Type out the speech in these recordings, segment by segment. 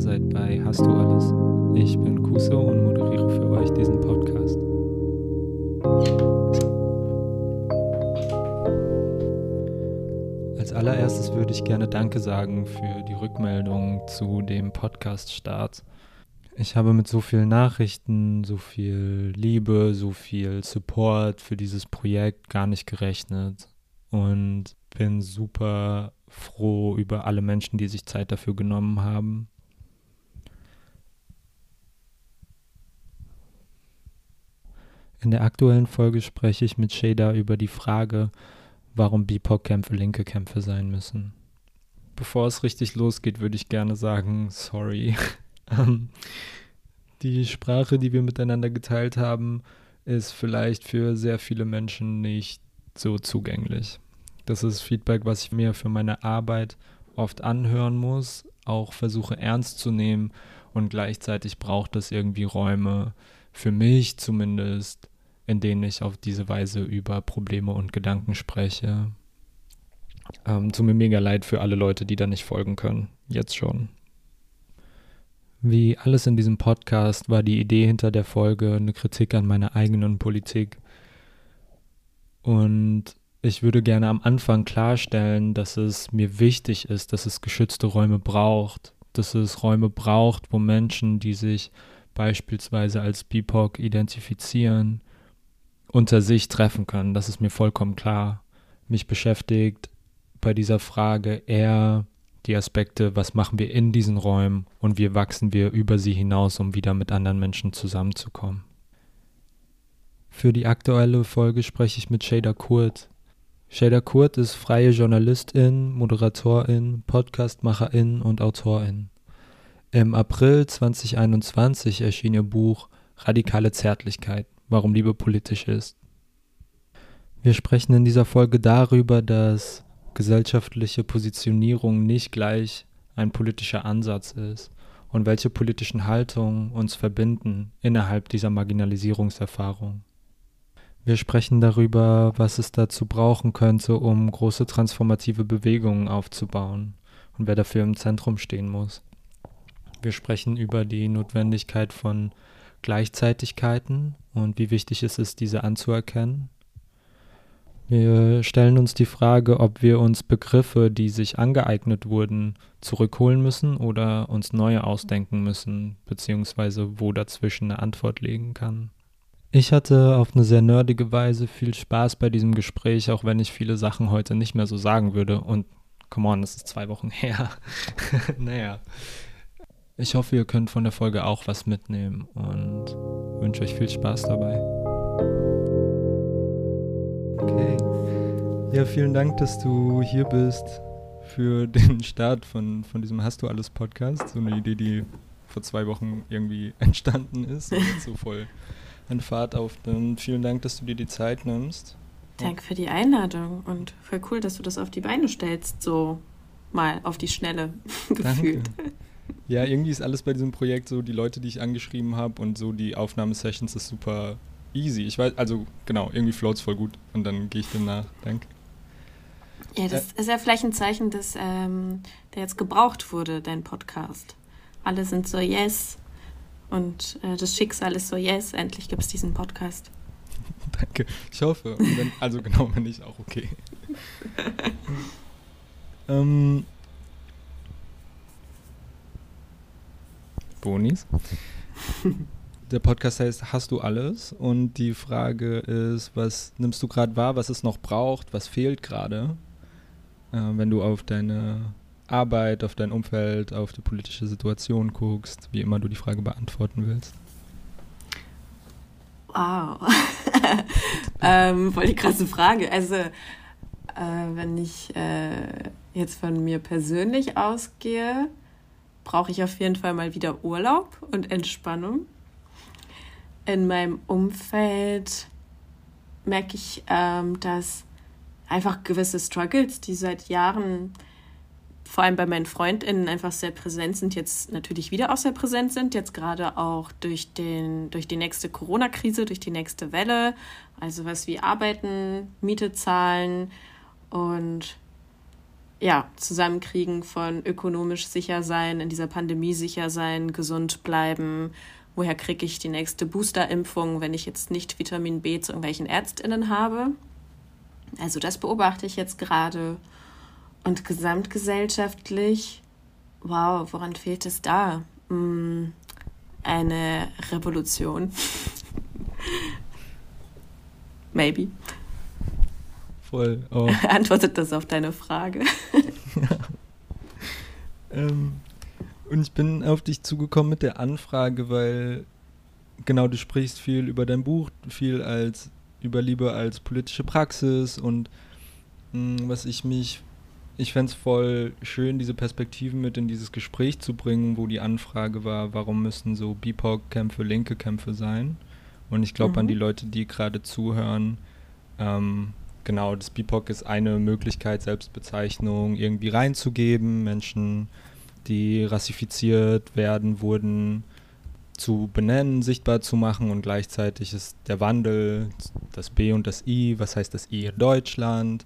seid bei Hast du alles? Ich bin Kuso und moderiere für euch diesen Podcast. Als allererstes würde ich gerne Danke sagen für die Rückmeldung zu dem Podcast-Start. Ich habe mit so vielen Nachrichten, so viel Liebe, so viel Support für dieses Projekt gar nicht gerechnet und bin super froh über alle Menschen, die sich Zeit dafür genommen haben. In der aktuellen Folge spreche ich mit Shada über die Frage, warum BIPOC-Kämpfe linke Kämpfe sein müssen. Bevor es richtig losgeht, würde ich gerne sagen, sorry. Ähm, die Sprache, die wir miteinander geteilt haben, ist vielleicht für sehr viele Menschen nicht so zugänglich. Das ist Feedback, was ich mir für meine Arbeit oft anhören muss, auch versuche ernst zu nehmen und gleichzeitig braucht es irgendwie Räume, für mich zumindest, in denen ich auf diese Weise über Probleme und Gedanken spreche. Ähm, tut mir mega leid für alle Leute, die da nicht folgen können. Jetzt schon. Wie alles in diesem Podcast war die Idee hinter der Folge eine Kritik an meiner eigenen Politik. Und ich würde gerne am Anfang klarstellen, dass es mir wichtig ist, dass es geschützte Räume braucht, dass es Räume braucht, wo Menschen, die sich beispielsweise als BIPOC identifizieren, unter sich treffen können. Das ist mir vollkommen klar. Mich beschäftigt bei dieser Frage eher die Aspekte, was machen wir in diesen Räumen und wie wachsen wir über sie hinaus, um wieder mit anderen Menschen zusammenzukommen. Für die aktuelle Folge spreche ich mit Shader Kurt. Shader Kurt ist freie Journalistin, Moderatorin, Podcastmacherin und Autorin. Im April 2021 erschien ihr Buch Radikale Zärtlichkeit, warum Liebe politisch ist. Wir sprechen in dieser Folge darüber, dass gesellschaftliche Positionierung nicht gleich ein politischer Ansatz ist und welche politischen Haltungen uns verbinden innerhalb dieser Marginalisierungserfahrung. Wir sprechen darüber, was es dazu brauchen könnte, um große transformative Bewegungen aufzubauen und wer dafür im Zentrum stehen muss. Wir sprechen über die Notwendigkeit von Gleichzeitigkeiten und wie wichtig es ist, diese anzuerkennen wir stellen uns die Frage, ob wir uns Begriffe, die sich angeeignet wurden, zurückholen müssen oder uns neue ausdenken müssen, beziehungsweise wo dazwischen eine Antwort liegen kann. Ich hatte auf eine sehr nerdige Weise viel Spaß bei diesem Gespräch, auch wenn ich viele Sachen heute nicht mehr so sagen würde. Und come on, das ist zwei Wochen her. naja. Ich hoffe, ihr könnt von der Folge auch was mitnehmen und wünsche euch viel Spaß dabei. Okay. Ja, vielen Dank, dass du hier bist für den Start von, von diesem Hast du alles Podcast. So eine Idee, die vor zwei Wochen irgendwie entstanden ist und so voll an Fahrt aufnimmt. Vielen Dank, dass du dir die Zeit nimmst. Danke für die Einladung und voll cool, dass du das auf die Beine stellst, so mal auf die Schnelle gefühlt. Danke. Ja, irgendwie ist alles bei diesem Projekt so, die Leute, die ich angeschrieben habe und so die Aufnahmesessions ist super easy. Ich weiß, also genau, irgendwie floats voll gut und dann gehe ich dem nach. Danke. Ja, das äh, ist ja vielleicht ein Zeichen, dass ähm, der jetzt gebraucht wurde, dein Podcast. Alle sind so yes und äh, das Schicksal ist so yes, endlich gibt es diesen Podcast. Danke, ich hoffe. Wenn, also genau, wenn nicht, auch okay. ähm, Bonis. Der Podcast heißt Hast du alles? Und die Frage ist, was nimmst du gerade wahr, was es noch braucht, was fehlt gerade, äh, wenn du auf deine Arbeit, auf dein Umfeld, auf die politische Situation guckst, wie immer du die Frage beantworten willst? Wow. ähm, voll die krasse Frage. Also, äh, wenn ich äh, jetzt von mir persönlich ausgehe, brauche ich auf jeden Fall mal wieder Urlaub und Entspannung. In meinem Umfeld merke ich, ähm, dass einfach gewisse Struggles, die seit Jahren vor allem bei meinen FreundInnen einfach sehr präsent sind, jetzt natürlich wieder auch sehr präsent sind, jetzt gerade auch durch, den, durch die nächste Corona-Krise, durch die nächste Welle, also was wie Arbeiten, Miete zahlen und ja, Zusammenkriegen von ökonomisch sicher sein, in dieser Pandemie sicher sein, gesund bleiben. Woher kriege ich die nächste Boosterimpfung, wenn ich jetzt nicht Vitamin B zu irgendwelchen Ärztinnen habe? Also das beobachte ich jetzt gerade. Und gesamtgesellschaftlich, wow, woran fehlt es da? Hm, eine Revolution. Maybe. Voll. Oh. Antwortet das auf deine Frage? ja. Ähm, und ich bin auf dich zugekommen mit der Anfrage, weil genau du sprichst viel über dein Buch, viel als über Liebe als politische Praxis und mh, hm, was ich mich, ich fände es voll schön, diese Perspektiven mit in dieses Gespräch zu bringen, wo die Anfrage war, warum müssen so BIPOC-Kämpfe linke Kämpfe sein? Und ich glaube mhm. an die Leute, die gerade zuhören, ähm, genau, das BIPOC ist eine Möglichkeit, Selbstbezeichnung irgendwie reinzugeben. Menschen, die rassifiziert werden, wurden zu benennen, sichtbar zu machen und gleichzeitig ist der Wandel, das B und das I, was heißt das I in Deutschland?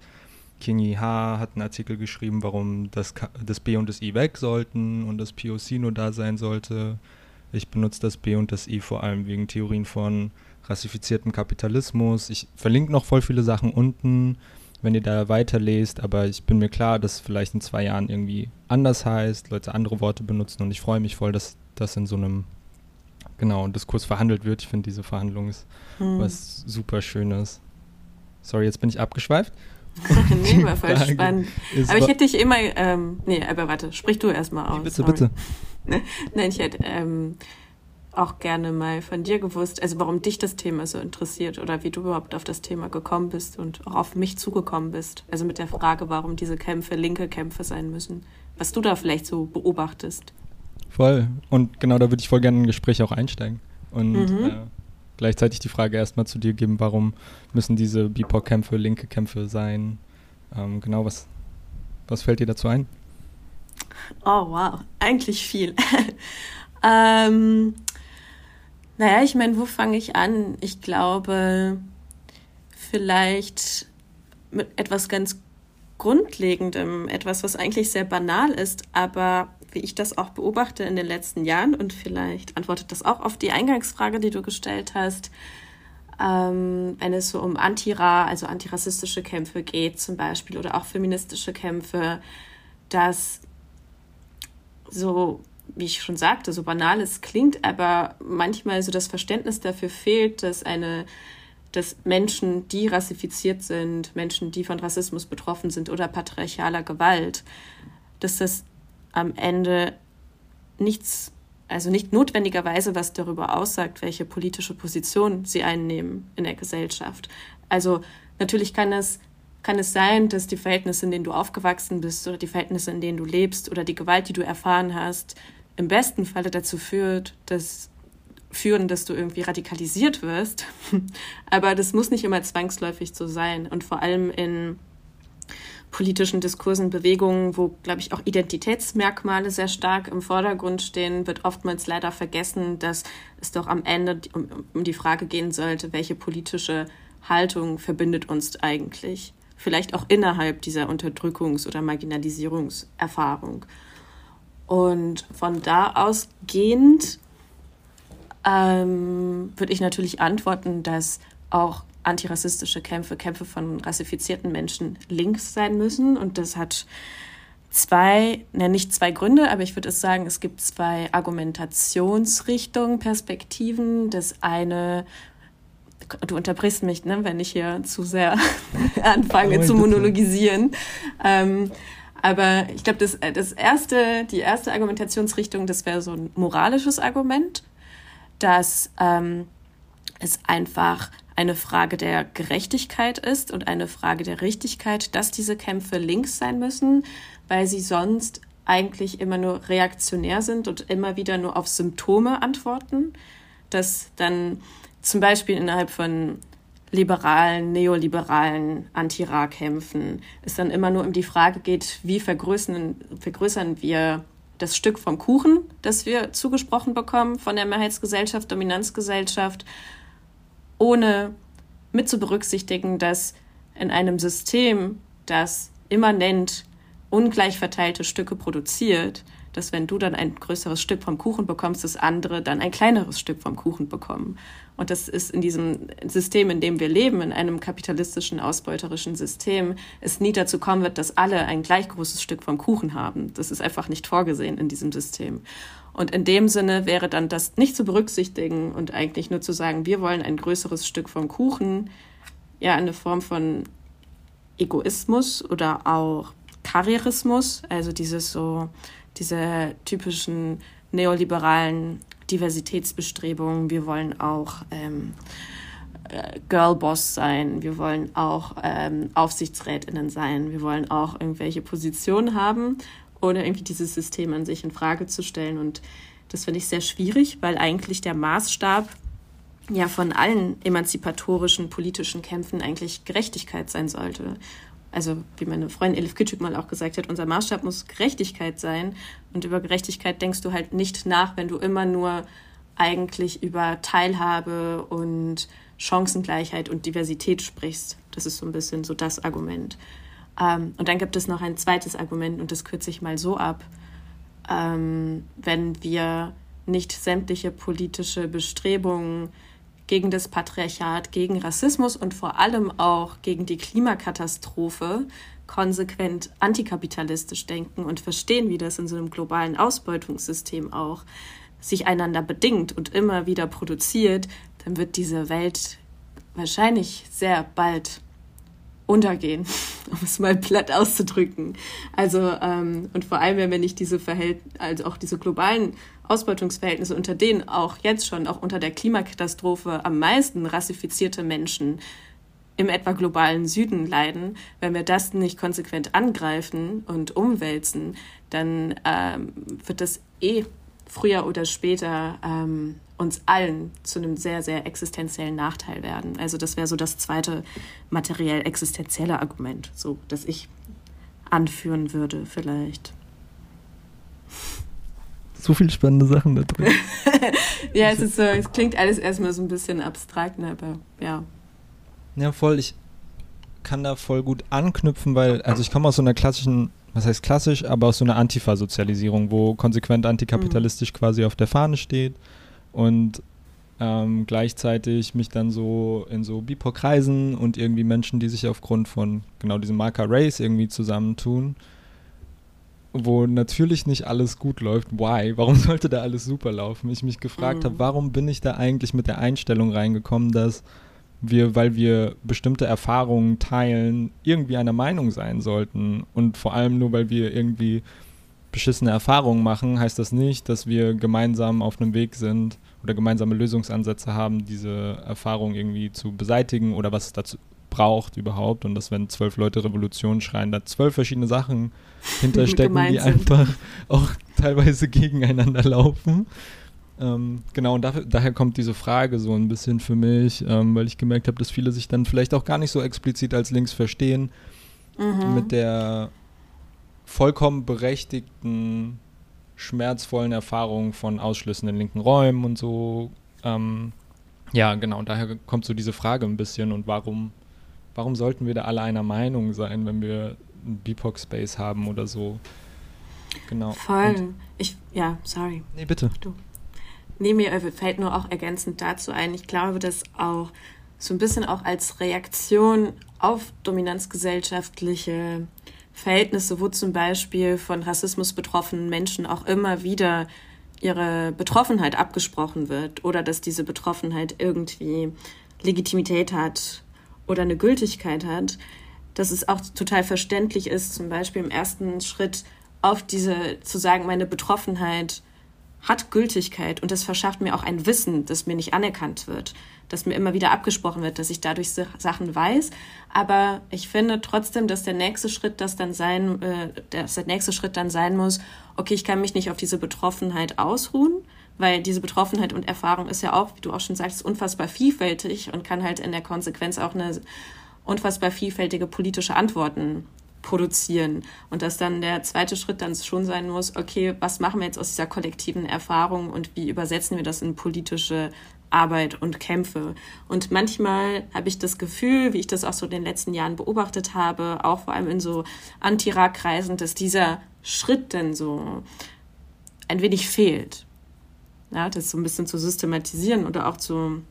Kingi H. hat einen Artikel geschrieben, warum das, das B und das I weg sollten und das POC nur da sein sollte. Ich benutze das B und das I vor allem wegen Theorien von rassifiziertem Kapitalismus. Ich verlinke noch voll viele Sachen unten, wenn ihr da weiterlest, aber ich bin mir klar, dass es vielleicht in zwei Jahren irgendwie anders heißt, Leute andere Worte benutzen und ich freue mich voll, dass das in so einem genau, Diskurs verhandelt wird. Ich finde, diese Verhandlung ist hm. was super Schönes. Sorry, jetzt bin ich abgeschweift. nee, war voll Frage spannend. Aber ich hätte dich immer, ähm, nee, aber warte, sprich du erstmal aus. Nee, bitte, sorry. bitte. Nein, ich hätte ähm, auch gerne mal von dir gewusst, also warum dich das Thema so interessiert oder wie du überhaupt auf das Thema gekommen bist und auch auf mich zugekommen bist. Also mit der Frage, warum diese Kämpfe linke Kämpfe sein müssen. Was du da vielleicht so beobachtest. Voll. Und genau da würde ich voll gerne in ein Gespräch auch einsteigen. Und mhm. äh, gleichzeitig die Frage erstmal zu dir geben, warum müssen diese BIPOC-Kämpfe linke Kämpfe sein? Ähm, genau, was, was fällt dir dazu ein? Oh, wow. Eigentlich viel. ähm, naja, ich meine, wo fange ich an? Ich glaube, vielleicht mit etwas ganz Grundlegendem, etwas, was eigentlich sehr banal ist, aber wie ich das auch beobachte in den letzten Jahren und vielleicht antwortet das auch auf die Eingangsfrage, die du gestellt hast, ähm, wenn es so um Antira, also antirassistische Kämpfe geht zum Beispiel oder auch feministische Kämpfe, dass so, wie ich schon sagte, so banal es klingt, aber manchmal so das Verständnis dafür fehlt, dass eine dass Menschen, die rassifiziert sind, Menschen, die von Rassismus betroffen sind oder patriarchaler Gewalt, dass das am Ende nichts, also nicht notwendigerweise was darüber aussagt, welche politische Position sie einnehmen in der Gesellschaft. Also natürlich kann es, kann es sein, dass die Verhältnisse, in denen du aufgewachsen bist oder die Verhältnisse, in denen du lebst oder die Gewalt, die du erfahren hast, im besten Falle dazu führt, dass führen, dass du irgendwie radikalisiert wirst. Aber das muss nicht immer zwangsläufig so sein. Und vor allem in politischen Diskursen, Bewegungen, wo, glaube ich, auch Identitätsmerkmale sehr stark im Vordergrund stehen, wird oftmals leider vergessen, dass es doch am Ende um, um die Frage gehen sollte, welche politische Haltung verbindet uns eigentlich? Vielleicht auch innerhalb dieser Unterdrückungs- oder Marginalisierungserfahrung. Und von da ausgehend ähm, würde ich natürlich antworten, dass auch antirassistische Kämpfe, Kämpfe von rassifizierten Menschen links sein müssen. Und das hat zwei, ne, nicht zwei Gründe, aber ich würde es sagen, es gibt zwei Argumentationsrichtungen, Perspektiven. Das eine, du unterbrichst mich, ne, wenn ich hier zu sehr anfange oh, zu monologisieren. Ähm, aber ich glaube, das, das erste, die erste Argumentationsrichtung, das wäre so ein moralisches Argument, dass ähm, es einfach eine Frage der Gerechtigkeit ist und eine Frage der Richtigkeit, dass diese Kämpfe links sein müssen, weil sie sonst eigentlich immer nur reaktionär sind und immer wieder nur auf Symptome antworten, dass dann zum Beispiel innerhalb von liberalen, neoliberalen Anti-Ra-Kämpfen es dann immer nur um die Frage geht, wie vergrößern, vergrößern wir das Stück vom Kuchen, das wir zugesprochen bekommen von der Mehrheitsgesellschaft, Dominanzgesellschaft ohne mit zu berücksichtigen, dass in einem System, das immanent ungleich verteilte Stücke produziert, dass wenn du dann ein größeres Stück vom Kuchen bekommst, das andere dann ein kleineres Stück vom Kuchen bekommen. Und das ist in diesem System, in dem wir leben, in einem kapitalistischen, ausbeuterischen System, es nie dazu kommen wird, dass alle ein gleich großes Stück vom Kuchen haben. Das ist einfach nicht vorgesehen in diesem System. Und in dem Sinne wäre dann das nicht zu berücksichtigen und eigentlich nur zu sagen, wir wollen ein größeres Stück vom Kuchen, ja, eine Form von Egoismus oder auch Karrierismus, also dieses so, diese typischen neoliberalen Diversitätsbestrebungen. Wir wollen auch ähm, äh, Girlboss sein, wir wollen auch ähm, Aufsichtsrätinnen sein, wir wollen auch irgendwelche Positionen haben, ohne irgendwie dieses System an sich in Frage zu stellen. Und das finde ich sehr schwierig, weil eigentlich der Maßstab ja von allen emanzipatorischen politischen Kämpfen eigentlich Gerechtigkeit sein sollte. Also wie meine Freundin Elif Küçük mal auch gesagt hat, unser Maßstab muss Gerechtigkeit sein. Und über Gerechtigkeit denkst du halt nicht nach, wenn du immer nur eigentlich über Teilhabe und Chancengleichheit und Diversität sprichst. Das ist so ein bisschen so das Argument. Ähm, und dann gibt es noch ein zweites Argument und das kürze ich mal so ab. Ähm, wenn wir nicht sämtliche politische Bestrebungen gegen das Patriarchat, gegen Rassismus und vor allem auch gegen die Klimakatastrophe konsequent antikapitalistisch denken und verstehen, wie das in so einem globalen Ausbeutungssystem auch sich einander bedingt und immer wieder produziert, dann wird diese Welt wahrscheinlich sehr bald untergehen, um es mal platt auszudrücken. Also ähm, und vor allem, wenn wir nicht diese Verhältnisse, also auch diese globalen Ausbeutungsverhältnisse, unter denen auch jetzt schon, auch unter der Klimakatastrophe am meisten rassifizierte Menschen im etwa globalen Süden leiden, wenn wir das nicht konsequent angreifen und umwälzen, dann ähm, wird das eh früher oder später ähm, uns allen zu einem sehr, sehr existenziellen Nachteil werden. Also das wäre so das zweite materiell existenzielle Argument, so das ich anführen würde vielleicht so viele spannende Sachen da drin. ja, es, ist so, es klingt alles erstmal so ein bisschen abstrakt, ne, aber ja. Ja, voll. Ich kann da voll gut anknüpfen, weil, also ich komme aus so einer klassischen, was heißt klassisch, aber aus so einer Antifa-Sozialisierung, wo konsequent antikapitalistisch mhm. quasi auf der Fahne steht und ähm, gleichzeitig mich dann so in so BIPOC-Kreisen und irgendwie Menschen, die sich aufgrund von genau diesem Marker Race irgendwie zusammentun wo natürlich nicht alles gut läuft. Why? Warum sollte da alles super laufen? Ich mich gefragt mhm. habe, warum bin ich da eigentlich mit der Einstellung reingekommen, dass wir, weil wir bestimmte Erfahrungen teilen, irgendwie einer Meinung sein sollten. Und vor allem nur, weil wir irgendwie beschissene Erfahrungen machen, heißt das nicht, dass wir gemeinsam auf einem Weg sind oder gemeinsame Lösungsansätze haben, diese Erfahrung irgendwie zu beseitigen oder was es dazu braucht überhaupt. Und dass wenn zwölf Leute Revolution schreien, da zwölf verschiedene Sachen hinterstecken, die einfach auch teilweise gegeneinander laufen. Ähm, genau, und dafür, daher kommt diese Frage so ein bisschen für mich, ähm, weil ich gemerkt habe, dass viele sich dann vielleicht auch gar nicht so explizit als links verstehen, mhm. mit der vollkommen berechtigten, schmerzvollen Erfahrung von Ausschlüssen in linken Räumen und so. Ähm, ja, genau, daher kommt so diese Frage ein bisschen und warum, warum sollten wir da alle einer Meinung sein, wenn wir BIPOC-Space haben oder so. Genau. Voll. Und ich, ja, sorry. Nee, bitte. Du. Nee, mir fällt nur auch ergänzend dazu ein, ich glaube, dass auch so ein bisschen auch als Reaktion auf dominanzgesellschaftliche Verhältnisse, wo zum Beispiel von Rassismus betroffenen Menschen auch immer wieder ihre Betroffenheit abgesprochen wird oder dass diese Betroffenheit irgendwie Legitimität hat oder eine Gültigkeit hat, dass es auch total verständlich ist, zum Beispiel im ersten Schritt auf diese zu sagen, meine Betroffenheit hat Gültigkeit und das verschafft mir auch ein Wissen, das mir nicht anerkannt wird, dass mir immer wieder abgesprochen wird, dass ich dadurch Sachen weiß. Aber ich finde trotzdem, dass der nächste Schritt das dann sein, äh, dass der nächste Schritt dann sein muss, okay, ich kann mich nicht auf diese Betroffenheit ausruhen, weil diese Betroffenheit und Erfahrung ist ja auch, wie du auch schon sagst, unfassbar vielfältig und kann halt in der Konsequenz auch eine unfassbar vielfältige politische Antworten produzieren. Und dass dann der zweite Schritt dann schon sein muss, okay, was machen wir jetzt aus dieser kollektiven Erfahrung und wie übersetzen wir das in politische Arbeit und Kämpfe. Und manchmal habe ich das Gefühl, wie ich das auch so in den letzten Jahren beobachtet habe, auch vor allem in so Anti-Ra-Kreisen, dass dieser Schritt dann so ein wenig fehlt. Ja, das so ein bisschen zu systematisieren oder auch zu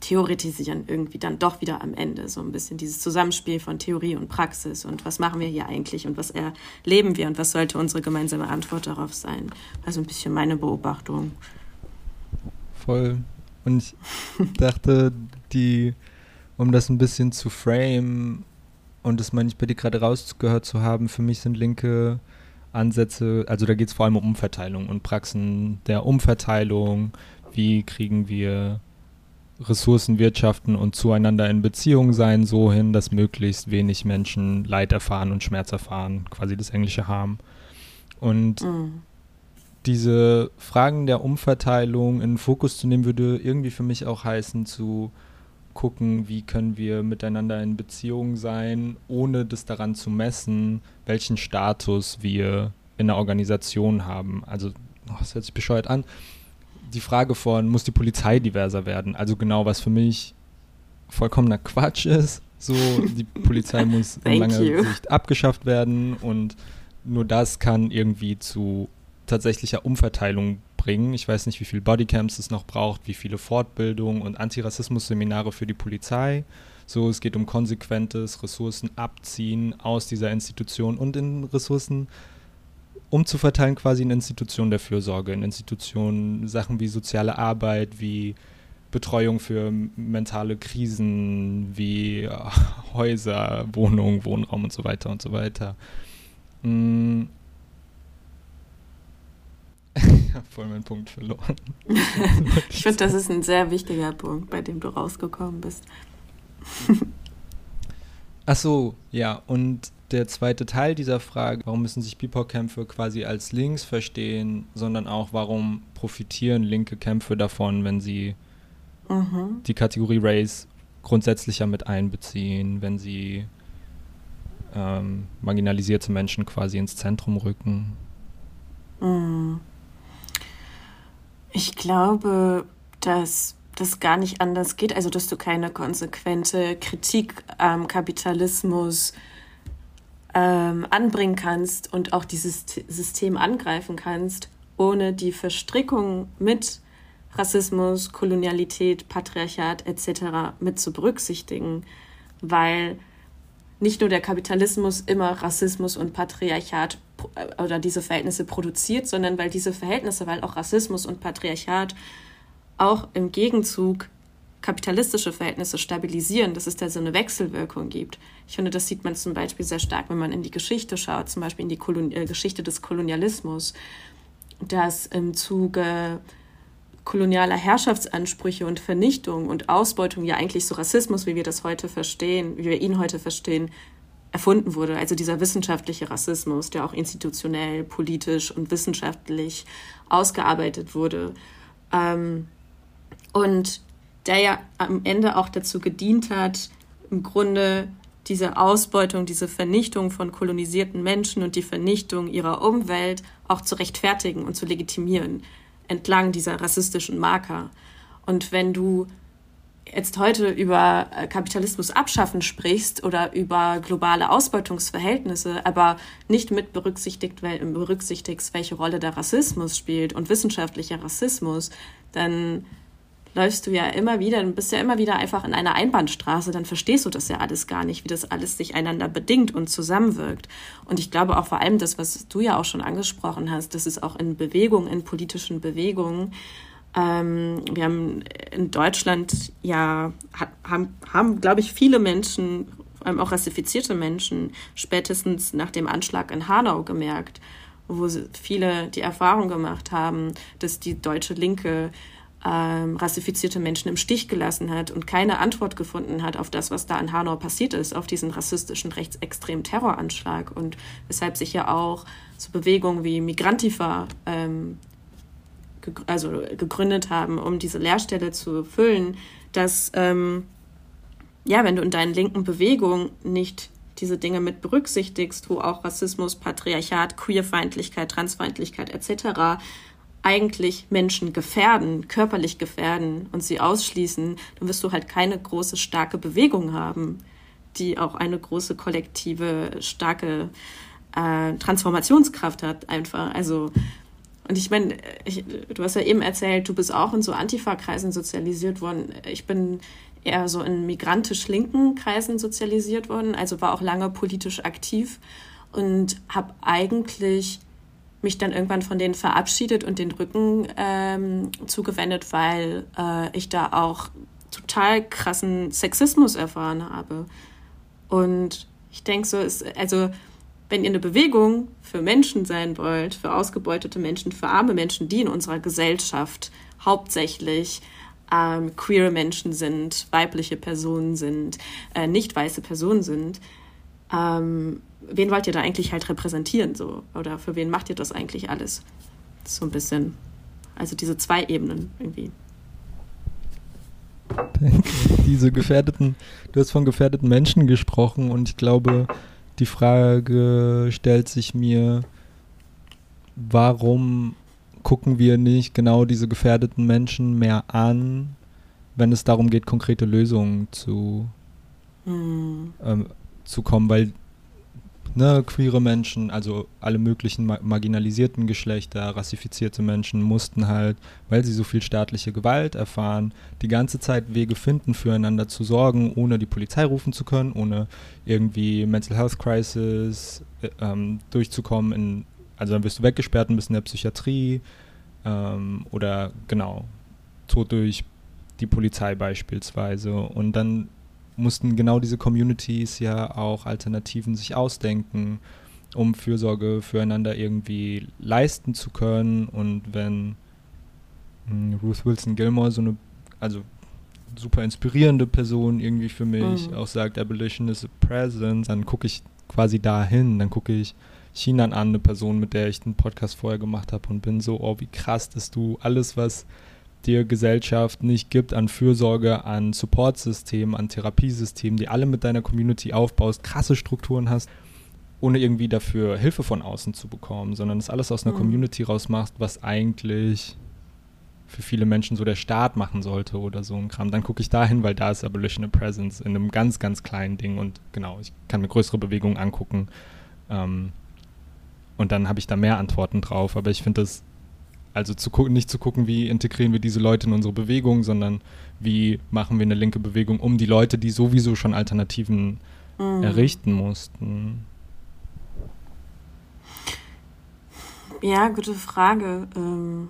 theoretisieren irgendwie dann doch wieder am Ende. So ein bisschen dieses Zusammenspiel von Theorie und Praxis und was machen wir hier eigentlich und was erleben wir und was sollte unsere gemeinsame Antwort darauf sein. Also ein bisschen meine Beobachtung. Voll. Und ich dachte, die, um das ein bisschen zu frame, und das meine ich bei dir gerade rausgehört zu haben, für mich sind linke Ansätze, also da geht es vor allem um Umverteilung und Praxen der Umverteilung. Wie kriegen wir Ressourcen wirtschaften und zueinander in Beziehung sein, so hin, dass möglichst wenig Menschen Leid erfahren und Schmerz erfahren, quasi das englische Harm. Und mhm. diese Fragen der Umverteilung in den Fokus zu nehmen, würde irgendwie für mich auch heißen, zu gucken, wie können wir miteinander in Beziehung sein, ohne das daran zu messen, welchen Status wir in der Organisation haben. Also, oh, das hört sich bescheuert an, die Frage von, muss die Polizei diverser werden? Also genau, was für mich vollkommener Quatsch ist. So, die Polizei muss in langer you. Sicht abgeschafft werden und nur das kann irgendwie zu tatsächlicher Umverteilung bringen. Ich weiß nicht, wie viele Bodycams es noch braucht, wie viele Fortbildungen und Antirassismus-Seminare für die Polizei. So, es geht um konsequentes Ressourcen abziehen aus dieser Institution und in Ressourcen umzuverteilen quasi in Institutionen der Fürsorge, in Institutionen Sachen wie soziale Arbeit, wie Betreuung für mentale Krisen, wie äh, Häuser, Wohnungen, Wohnraum und so weiter und so weiter. Hm. Ich habe voll meinen Punkt verloren. ich finde, das ist ein sehr wichtiger Punkt, bei dem du rausgekommen bist. Ach so, ja, und der zweite Teil dieser Frage, warum müssen sich BIPOC-Kämpfe quasi als links verstehen, sondern auch, warum profitieren linke Kämpfe davon, wenn sie mhm. die Kategorie Race grundsätzlicher mit einbeziehen, wenn sie ähm, marginalisierte Menschen quasi ins Zentrum rücken? Mhm. Ich glaube, dass das gar nicht anders geht, also dass du keine konsequente Kritik am Kapitalismus ähm, anbringen kannst und auch dieses System angreifen kannst, ohne die Verstrickung mit Rassismus, Kolonialität, Patriarchat etc. mit zu berücksichtigen, weil nicht nur der Kapitalismus immer Rassismus und Patriarchat äh, oder diese Verhältnisse produziert, sondern weil diese Verhältnisse, weil auch Rassismus und Patriarchat auch im Gegenzug kapitalistische Verhältnisse stabilisieren, dass es da so eine Wechselwirkung gibt. Ich finde, das sieht man zum Beispiel sehr stark, wenn man in die Geschichte schaut, zum Beispiel in die Kolon äh, Geschichte des Kolonialismus, dass im Zuge kolonialer Herrschaftsansprüche und Vernichtung und Ausbeutung ja eigentlich so Rassismus, wie wir das heute verstehen, wie wir ihn heute verstehen, erfunden wurde. Also dieser wissenschaftliche Rassismus, der auch institutionell, politisch und wissenschaftlich ausgearbeitet wurde. Ähm, und der ja am Ende auch dazu gedient hat, im Grunde diese Ausbeutung, diese Vernichtung von kolonisierten Menschen und die Vernichtung ihrer Umwelt auch zu rechtfertigen und zu legitimieren, entlang dieser rassistischen Marker. Und wenn du jetzt heute über äh, Kapitalismus abschaffen sprichst oder über globale Ausbeutungsverhältnisse, aber nicht mit berücksichtigt, berücksichtigst, welche Rolle der Rassismus spielt und wissenschaftlicher Rassismus, dann läufst du ja immer wieder, du bist ja immer wieder einfach in einer Einbahnstraße, dann verstehst du das ja alles gar nicht, wie das alles sich einander bedingt und zusammenwirkt. Und ich glaube auch vor allem das, was du ja auch schon angesprochen hast, das ist auch in Bewegungen, in politischen Bewegungen, ähm, wir haben in Deutschland ja, haben, haben glaube ich, viele Menschen, vor allem auch rassifizierte Menschen, spätestens nach dem Anschlag in Hanau gemerkt, wo viele die Erfahrung gemacht haben, dass die deutsche Linke ähm, rassifizierte Menschen im Stich gelassen hat und keine Antwort gefunden hat auf das, was da in Hanau passiert ist, auf diesen rassistischen rechtsextremen Terroranschlag und weshalb sich ja auch so Bewegungen wie Migrantifa ähm, ge also gegründet haben, um diese Leerstelle zu füllen, dass ähm, ja, wenn du in deinen linken Bewegungen nicht diese Dinge mit berücksichtigst, wo auch Rassismus, Patriarchat, Queerfeindlichkeit, Transfeindlichkeit etc eigentlich Menschen gefährden, körperlich gefährden und sie ausschließen, dann wirst du halt keine große, starke Bewegung haben, die auch eine große kollektive, starke äh, Transformationskraft hat, einfach. Also, und ich meine, du hast ja eben erzählt, du bist auch in so Antifa-Kreisen sozialisiert worden. Ich bin eher so in migrantisch-linken Kreisen sozialisiert worden, also war auch lange politisch aktiv und habe eigentlich mich dann irgendwann von denen verabschiedet und den Rücken ähm, zugewendet, weil äh, ich da auch total krassen Sexismus erfahren habe. Und ich denke so, ist, also wenn ihr eine Bewegung für Menschen sein wollt, für ausgebeutete Menschen, für arme Menschen, die in unserer Gesellschaft hauptsächlich ähm, queere Menschen sind, weibliche Personen sind, äh, nicht weiße Personen sind, ähm, wen wollt ihr da eigentlich halt repräsentieren so? Oder für wen macht ihr das eigentlich alles? So ein bisschen. Also diese zwei Ebenen irgendwie. Diese gefährdeten, du hast von gefährdeten Menschen gesprochen und ich glaube, die Frage stellt sich mir, warum gucken wir nicht genau diese gefährdeten Menschen mehr an, wenn es darum geht, konkrete Lösungen zu, hm. ähm, zu kommen, weil ne, queere Menschen, also alle möglichen ma marginalisierten Geschlechter, rassifizierte Menschen mussten halt, weil sie so viel staatliche Gewalt erfahren, die ganze Zeit Wege finden, füreinander zu sorgen, ohne die Polizei rufen zu können, ohne irgendwie Mental Health Crisis äh, ähm, durchzukommen. In, also dann wirst du weggesperrt und bist in der Psychiatrie ähm, oder genau, Tod durch die Polizei beispielsweise. Und dann mussten genau diese Communities ja auch Alternativen sich ausdenken, um Fürsorge füreinander irgendwie leisten zu können. Und wenn hm, Ruth Wilson Gilmore so eine, also super inspirierende Person irgendwie für mich mhm. auch sagt, Abolition is a presence, dann gucke ich quasi dahin, dann gucke ich China an, eine Person, mit der ich einen Podcast vorher gemacht habe und bin so, oh, wie krass, dass du alles, was dir Gesellschaft nicht gibt an Fürsorge, an Supportsystemen, an Therapiesystemen, die alle mit deiner Community aufbaust, krasse Strukturen hast, ohne irgendwie dafür Hilfe von außen zu bekommen, sondern das alles aus einer mhm. Community rausmachst, was eigentlich für viele Menschen so der Staat machen sollte oder so ein Kram. Dann gucke ich dahin, weil da ist Abolition of Presence in einem ganz, ganz kleinen Ding und genau, ich kann mir größere Bewegungen angucken. Ähm, und dann habe ich da mehr Antworten drauf. Aber ich finde das also zu gucken, nicht zu gucken, wie integrieren wir diese Leute in unsere Bewegung, sondern wie machen wir eine linke Bewegung um die Leute, die sowieso schon Alternativen mhm. errichten mussten. Ja, gute Frage. Ähm,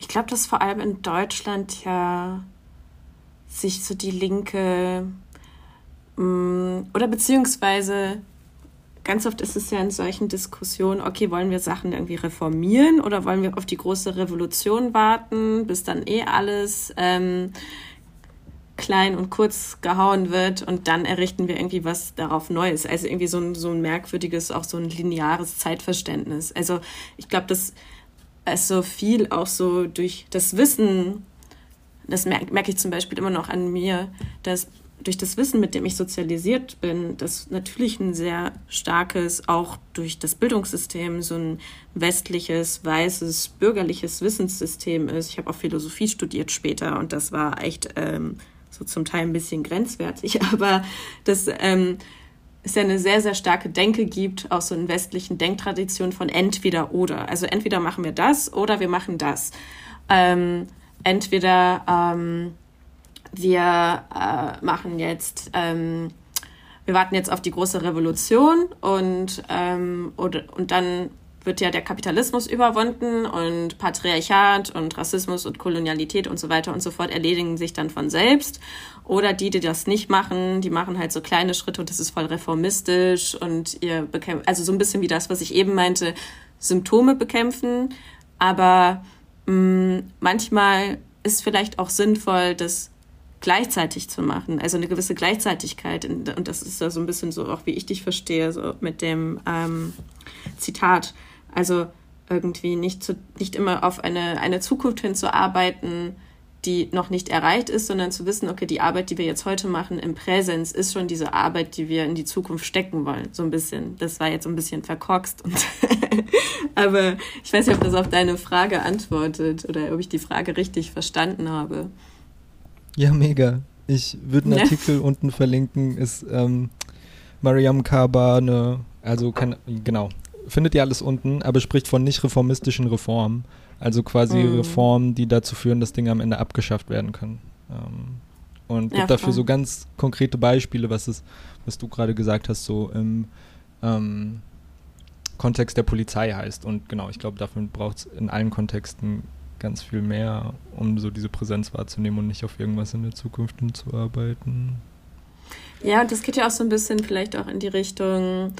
ich glaube, dass vor allem in Deutschland ja sich so die Linke mm, oder beziehungsweise ganz oft ist es ja in solchen Diskussionen, okay, wollen wir Sachen irgendwie reformieren oder wollen wir auf die große Revolution warten, bis dann eh alles ähm, klein und kurz gehauen wird und dann errichten wir irgendwie was darauf Neues. Also irgendwie so ein, so ein merkwürdiges, auch so ein lineares Zeitverständnis. Also ich glaube, dass es so viel auch so durch das Wissen, das merke merk ich zum Beispiel immer noch an mir, dass durch das Wissen, mit dem ich sozialisiert bin, das natürlich ein sehr starkes, auch durch das Bildungssystem, so ein westliches, weißes, bürgerliches Wissenssystem ist. Ich habe auch Philosophie studiert später und das war echt ähm, so zum Teil ein bisschen grenzwertig, aber das ähm, es ja eine sehr, sehr starke Denke gibt, auch so in westlichen Denktraditionen von entweder oder. Also entweder machen wir das oder wir machen das. Ähm, entweder ähm, wir äh, machen jetzt, ähm, wir warten jetzt auf die große Revolution und, ähm, oder, und dann wird ja der Kapitalismus überwunden und Patriarchat und Rassismus und Kolonialität und so weiter und so fort erledigen sich dann von selbst. Oder die, die das nicht machen, die machen halt so kleine Schritte und das ist voll reformistisch und ihr bekämpft, also so ein bisschen wie das, was ich eben meinte, Symptome bekämpfen. Aber mh, mm, manchmal ist vielleicht auch sinnvoll, dass gleichzeitig zu machen, also eine gewisse Gleichzeitigkeit. Und das ist ja so ein bisschen so auch, wie ich dich verstehe, so mit dem ähm, Zitat. Also irgendwie nicht, zu, nicht immer auf eine, eine Zukunft hinzuarbeiten, die noch nicht erreicht ist, sondern zu wissen, okay, die Arbeit, die wir jetzt heute machen im Präsens, ist schon diese Arbeit, die wir in die Zukunft stecken wollen. So ein bisschen. Das war jetzt so ein bisschen verkorkst Aber ich weiß nicht, ob das auf deine Frage antwortet oder ob ich die Frage richtig verstanden habe. Ja, mega. Ich würde einen Artikel unten verlinken, ist ähm, Mariam Kabane, also kann, genau, findet ihr alles unten, aber spricht von nicht reformistischen Reformen. Also quasi mhm. Reformen, die dazu führen, dass Dinge am Ende abgeschafft werden können. Ähm, und gibt ja, dafür so ganz konkrete Beispiele, was es, was du gerade gesagt hast, so im ähm, Kontext der Polizei heißt. Und genau, ich glaube, dafür braucht es in allen Kontexten ganz viel mehr, um so diese Präsenz wahrzunehmen und nicht auf irgendwas in der Zukunft hinzuarbeiten. Ja, und das geht ja auch so ein bisschen vielleicht auch in die Richtung,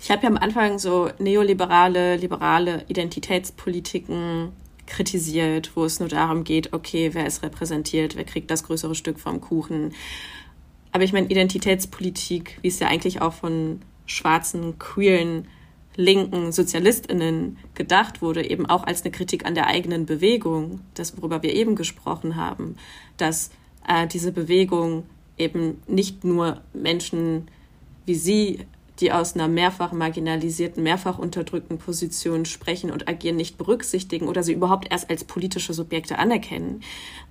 ich habe ja am Anfang so neoliberale, liberale Identitätspolitiken kritisiert, wo es nur darum geht, okay, wer ist repräsentiert, wer kriegt das größere Stück vom Kuchen. Aber ich meine, Identitätspolitik, wie es ja eigentlich auch von schwarzen, queeren, linken SozialistInnen gedacht wurde, eben auch als eine Kritik an der eigenen Bewegung, das, worüber wir eben gesprochen haben, dass äh, diese Bewegung eben nicht nur Menschen wie sie die aus einer mehrfach marginalisierten, mehrfach unterdrückten Position sprechen und agieren, nicht berücksichtigen oder sie überhaupt erst als politische Subjekte anerkennen,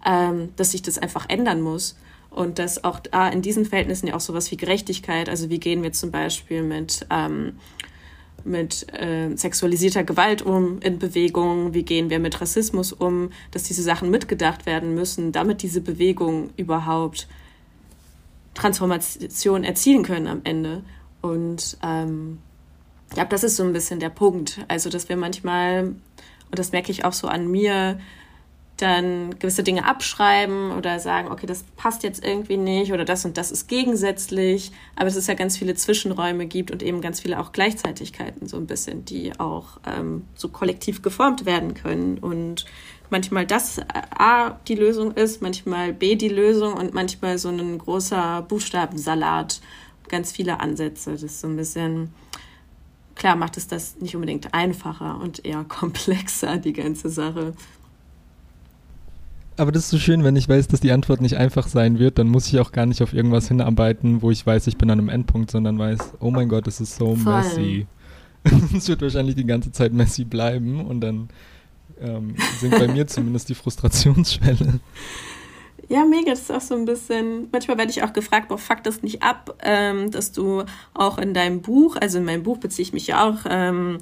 ähm, dass sich das einfach ändern muss. Und dass auch da in diesen Verhältnissen ja auch sowas wie Gerechtigkeit, also wie gehen wir zum Beispiel mit, ähm, mit äh, sexualisierter Gewalt um in Bewegung, wie gehen wir mit Rassismus um, dass diese Sachen mitgedacht werden müssen, damit diese Bewegung überhaupt Transformation erzielen können am Ende. Und ähm, ich glaube, das ist so ein bisschen der Punkt. Also, dass wir manchmal, und das merke ich auch so an mir, dann gewisse Dinge abschreiben oder sagen, okay, das passt jetzt irgendwie nicht oder das und das ist gegensätzlich, aber es ja ganz viele Zwischenräume gibt und eben ganz viele auch Gleichzeitigkeiten so ein bisschen, die auch ähm, so kollektiv geformt werden können und manchmal das A die Lösung ist, manchmal B die Lösung und manchmal so ein großer Buchstabensalat ganz viele Ansätze. Das ist so ein bisschen, klar macht es das nicht unbedingt einfacher und eher komplexer, die ganze Sache. Aber das ist so schön, wenn ich weiß, dass die Antwort nicht einfach sein wird, dann muss ich auch gar nicht auf irgendwas hinarbeiten, wo ich weiß, ich bin an einem Endpunkt, sondern weiß, oh mein Gott, es ist so Voll. messy. es wird wahrscheinlich die ganze Zeit messy bleiben und dann ähm, sinkt bei mir zumindest die Frustrationsschwelle. Ja, mega, das ist auch so ein bisschen, manchmal werde ich auch gefragt, boah, fuck das nicht ab, ähm, dass du auch in deinem Buch, also in meinem Buch beziehe ich mich ja auch ähm,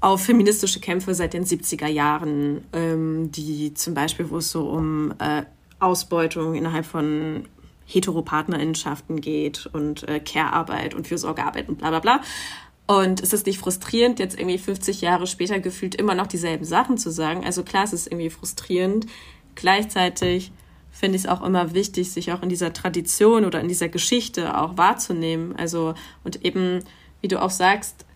auf feministische Kämpfe seit den 70er Jahren, ähm, die zum Beispiel, wo es so um äh, Ausbeutung innerhalb von Heteropartnerinnenschaften geht und äh, Care-Arbeit und Fürsorgearbeit und bla bla bla. Und ist es nicht frustrierend, jetzt irgendwie 50 Jahre später gefühlt immer noch dieselben Sachen zu sagen? Also klar, es ist irgendwie frustrierend. Gleichzeitig finde ich es auch immer wichtig, sich auch in dieser Tradition oder in dieser Geschichte auch wahrzunehmen. Also, und eben, wie du auch sagst,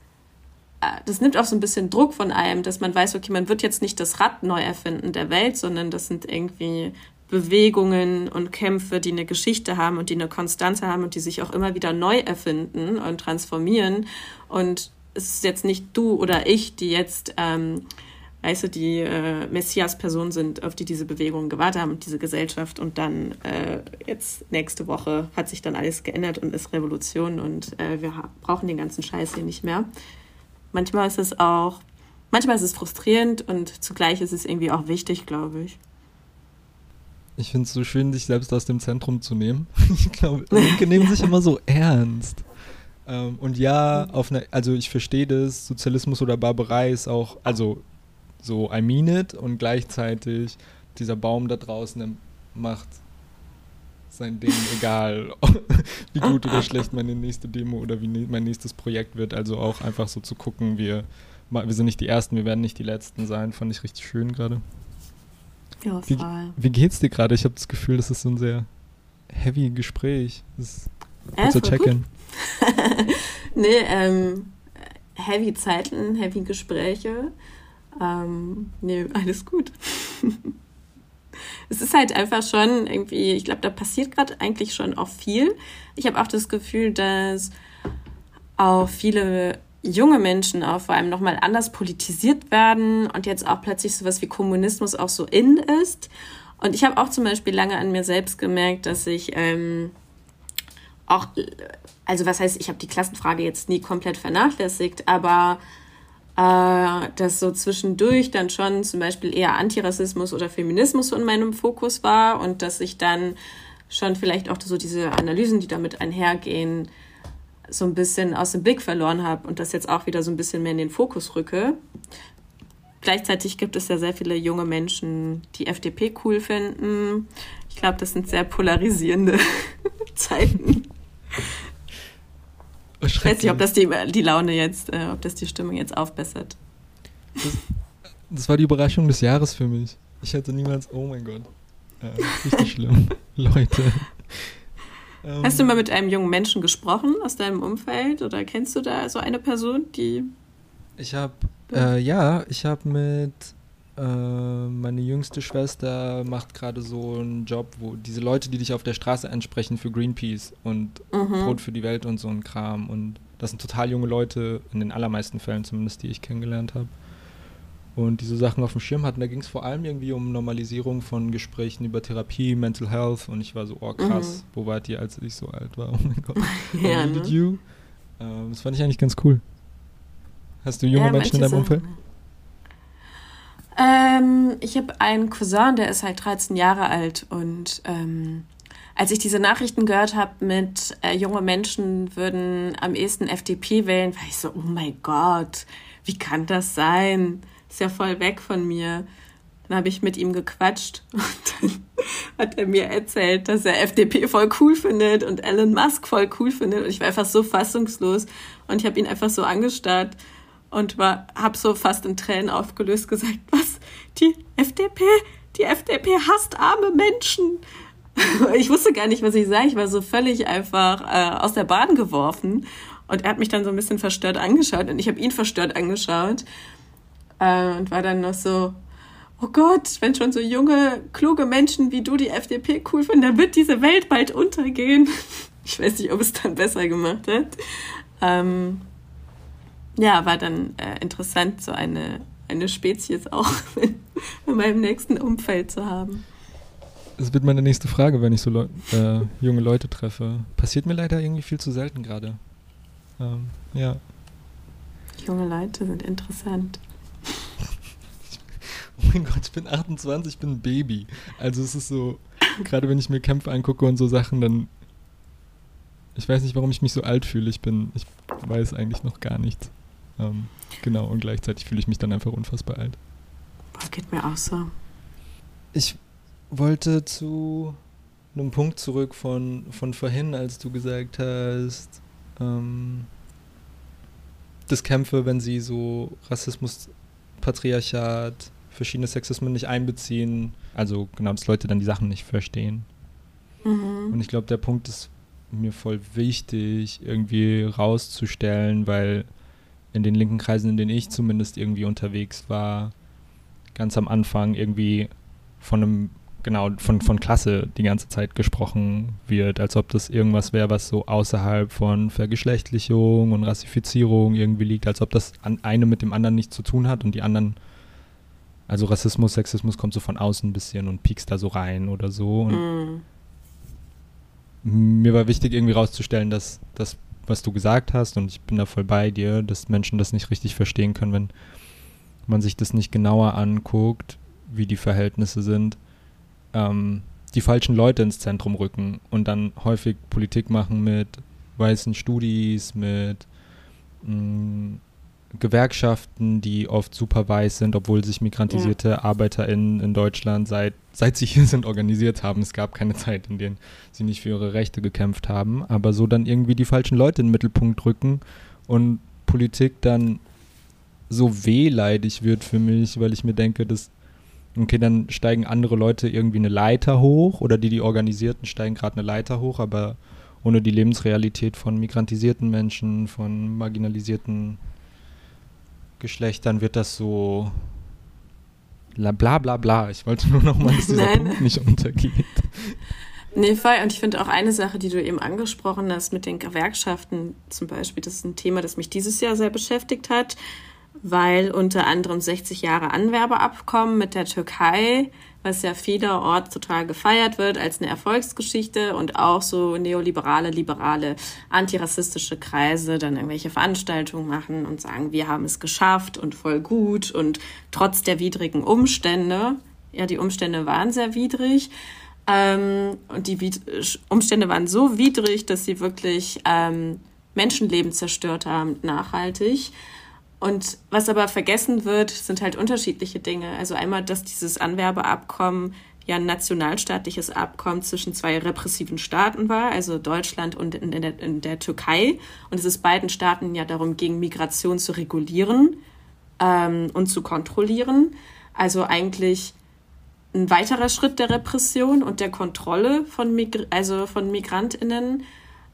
das nimmt auch so ein bisschen Druck von einem, dass man weiß, okay, man wird jetzt nicht das Rad neu erfinden der Welt, sondern das sind irgendwie Bewegungen und Kämpfe, die eine Geschichte haben und die eine Konstante haben und die sich auch immer wieder neu erfinden und transformieren. Und es ist jetzt nicht du oder ich, die jetzt ähm, weißt du, die äh, Messias-Personen sind, auf die diese Bewegung gewartet haben, diese Gesellschaft. Und dann äh, jetzt nächste Woche hat sich dann alles geändert und ist Revolution und äh, wir brauchen den ganzen Scheiß hier nicht mehr. Manchmal ist es auch, manchmal ist es frustrierend und zugleich ist es irgendwie auch wichtig, glaube ich. Ich finde es so schön, sich selbst aus dem Zentrum zu nehmen. ich glaube, Linke nehmen sich immer so ernst. Ähm, und ja, auf eine, also ich verstehe das, Sozialismus oder Barbarei ist auch, also so I mean it und gleichzeitig dieser Baum da draußen macht sein Ding, egal wie gut oder schlecht meine nächste Demo oder wie ne mein nächstes Projekt wird. Also auch einfach so zu gucken, wir, wir sind nicht die Ersten, wir werden nicht die Letzten sein. Fand ich richtig schön gerade. Ja, wie, wie geht's dir gerade? Ich habe das Gefühl, das ist so ein sehr heavy Gespräch. Das ist kurzer Check-in. nee, ähm, heavy Zeiten, heavy Gespräche. Ähm, nee, alles gut. es ist halt einfach schon irgendwie, ich glaube, da passiert gerade eigentlich schon auch viel. Ich habe auch das Gefühl, dass auch viele junge Menschen auch vor allem nochmal anders politisiert werden und jetzt auch plötzlich sowas wie Kommunismus auch so in ist. Und ich habe auch zum Beispiel lange an mir selbst gemerkt, dass ich ähm, auch, also was heißt, ich habe die Klassenfrage jetzt nie komplett vernachlässigt, aber äh, dass so zwischendurch dann schon zum Beispiel eher Antirassismus oder Feminismus so in meinem Fokus war und dass ich dann schon vielleicht auch so diese Analysen, die damit einhergehen, so ein bisschen aus dem Blick verloren habe und das jetzt auch wieder so ein bisschen mehr in den Fokus rücke. Gleichzeitig gibt es ja sehr viele junge Menschen, die FDP cool finden. Ich glaube, das sind sehr polarisierende Zeiten. Ich weiß nicht, ob das die, die Laune jetzt, äh, ob das die Stimmung jetzt aufbessert. Das, das, war die Überraschung des Jahres für mich. Ich hätte niemals, oh mein Gott. Äh, richtig schlimm. Leute. Hast du mal mit einem jungen Menschen gesprochen aus deinem Umfeld oder kennst du da so eine Person, die. Ich habe, äh, ja, ich habe mit meine jüngste Schwester macht gerade so einen Job, wo diese Leute, die dich auf der Straße ansprechen für Greenpeace und mhm. Brot für die Welt und so ein Kram und das sind total junge Leute, in den allermeisten Fällen zumindest, die ich kennengelernt habe und diese Sachen auf dem Schirm hatten. Da ging es vor allem irgendwie um Normalisierung von Gesprächen über Therapie, Mental Health und ich war so, oh krass, mhm. wo wart ihr, als ich so alt war? Oh mein Gott. ja, ne? you? Ähm, das fand ich eigentlich ganz cool. Hast du junge ja, Menschen in deinem Umfeld? Ähm, ich habe einen Cousin, der ist halt 13 Jahre alt und ähm, als ich diese Nachrichten gehört habe mit äh, junge Menschen würden am ehesten FDP wählen, war ich so, oh mein Gott, wie kann das sein? ist ja voll weg von mir. Dann habe ich mit ihm gequatscht und dann hat er mir erzählt, dass er FDP voll cool findet und Elon Musk voll cool findet. Und ich war einfach so fassungslos und ich habe ihn einfach so angestarrt und habe so fast in Tränen aufgelöst gesagt, was, die FDP, die FDP hasst arme Menschen. Ich wusste gar nicht, was ich sage. Ich war so völlig einfach äh, aus der Bahn geworfen. Und er hat mich dann so ein bisschen verstört angeschaut und ich habe ihn verstört angeschaut äh, und war dann noch so, oh Gott, wenn schon so junge, kluge Menschen wie du die FDP cool finden, dann wird diese Welt bald untergehen. Ich weiß nicht, ob es dann besser gemacht hat. Ähm, ja, war dann äh, interessant, so eine, eine Spezies auch in, in meinem nächsten Umfeld zu haben. Das wird meine nächste Frage, wenn ich so Leu äh, junge Leute treffe. Passiert mir leider irgendwie viel zu selten gerade. Ähm, ja. Junge Leute sind interessant. oh mein Gott, ich bin 28, ich bin ein Baby. Also es ist so, gerade wenn ich mir Kämpfe angucke und so Sachen, dann ich weiß nicht, warum ich mich so alt fühle. Ich bin, ich weiß eigentlich noch gar nichts. Ähm, genau, und gleichzeitig fühle ich mich dann einfach unfassbar alt. Das geht mir auch so. Ich wollte zu einem Punkt zurück von, von vorhin, als du gesagt hast, ähm, dass Kämpfe, wenn sie so Rassismus, Patriarchat, verschiedene Sexismen nicht einbeziehen. Also genau, dass Leute dann die Sachen nicht verstehen. Mhm. Und ich glaube, der Punkt ist mir voll wichtig, irgendwie rauszustellen, weil in den linken Kreisen, in denen ich zumindest irgendwie unterwegs war, ganz am Anfang irgendwie von einem, genau, von, von Klasse die ganze Zeit gesprochen wird, als ob das irgendwas wäre, was so außerhalb von Vergeschlechtlichung und Rassifizierung irgendwie liegt, als ob das an eine mit dem anderen nichts zu tun hat und die anderen also Rassismus, Sexismus kommt so von außen ein bisschen und piekst da so rein oder so. Und mm. mir war wichtig, irgendwie rauszustellen, dass das, was du gesagt hast, und ich bin da voll bei dir, dass Menschen das nicht richtig verstehen können, wenn man sich das nicht genauer anguckt, wie die Verhältnisse sind, ähm, die falschen Leute ins Zentrum rücken und dann häufig Politik machen mit weißen Studis, mit mh, mm, Gewerkschaften, die oft super weiß sind, obwohl sich migrantisierte ja. ArbeiterInnen in Deutschland seit, seit sie hier sind organisiert haben. Es gab keine Zeit, in der sie nicht für ihre Rechte gekämpft haben, aber so dann irgendwie die falschen Leute in den Mittelpunkt rücken und Politik dann so wehleidig wird für mich, weil ich mir denke, dass okay, dann steigen andere Leute irgendwie eine Leiter hoch oder die, die Organisierten steigen gerade eine Leiter hoch, aber ohne die Lebensrealität von migrantisierten Menschen, von marginalisierten Geschlechtern wird das so bla bla bla. Ich wollte nur noch mal, dass dieser Nein. Punkt nicht untergeht. Nee, voll. Und ich finde auch eine Sache, die du eben angesprochen hast mit den Gewerkschaften zum Beispiel, das ist ein Thema, das mich dieses Jahr sehr beschäftigt hat, weil unter anderem 60 Jahre Anwerbeabkommen mit der Türkei was ja vielerorts total gefeiert wird als eine Erfolgsgeschichte und auch so neoliberale, liberale, antirassistische Kreise dann irgendwelche Veranstaltungen machen und sagen, wir haben es geschafft und voll gut und trotz der widrigen Umstände, ja, die Umstände waren sehr widrig, ähm, und die Umstände waren so widrig, dass sie wirklich ähm, Menschenleben zerstört haben, nachhaltig. Und was aber vergessen wird, sind halt unterschiedliche Dinge. Also einmal, dass dieses Anwerbeabkommen ja ein nationalstaatliches Abkommen zwischen zwei repressiven Staaten war, also Deutschland und in der, in der Türkei. Und es ist beiden Staaten ja darum ging, Migration zu regulieren ähm, und zu kontrollieren. Also eigentlich ein weiterer Schritt der Repression und der Kontrolle von, Migr also von MigrantInnen.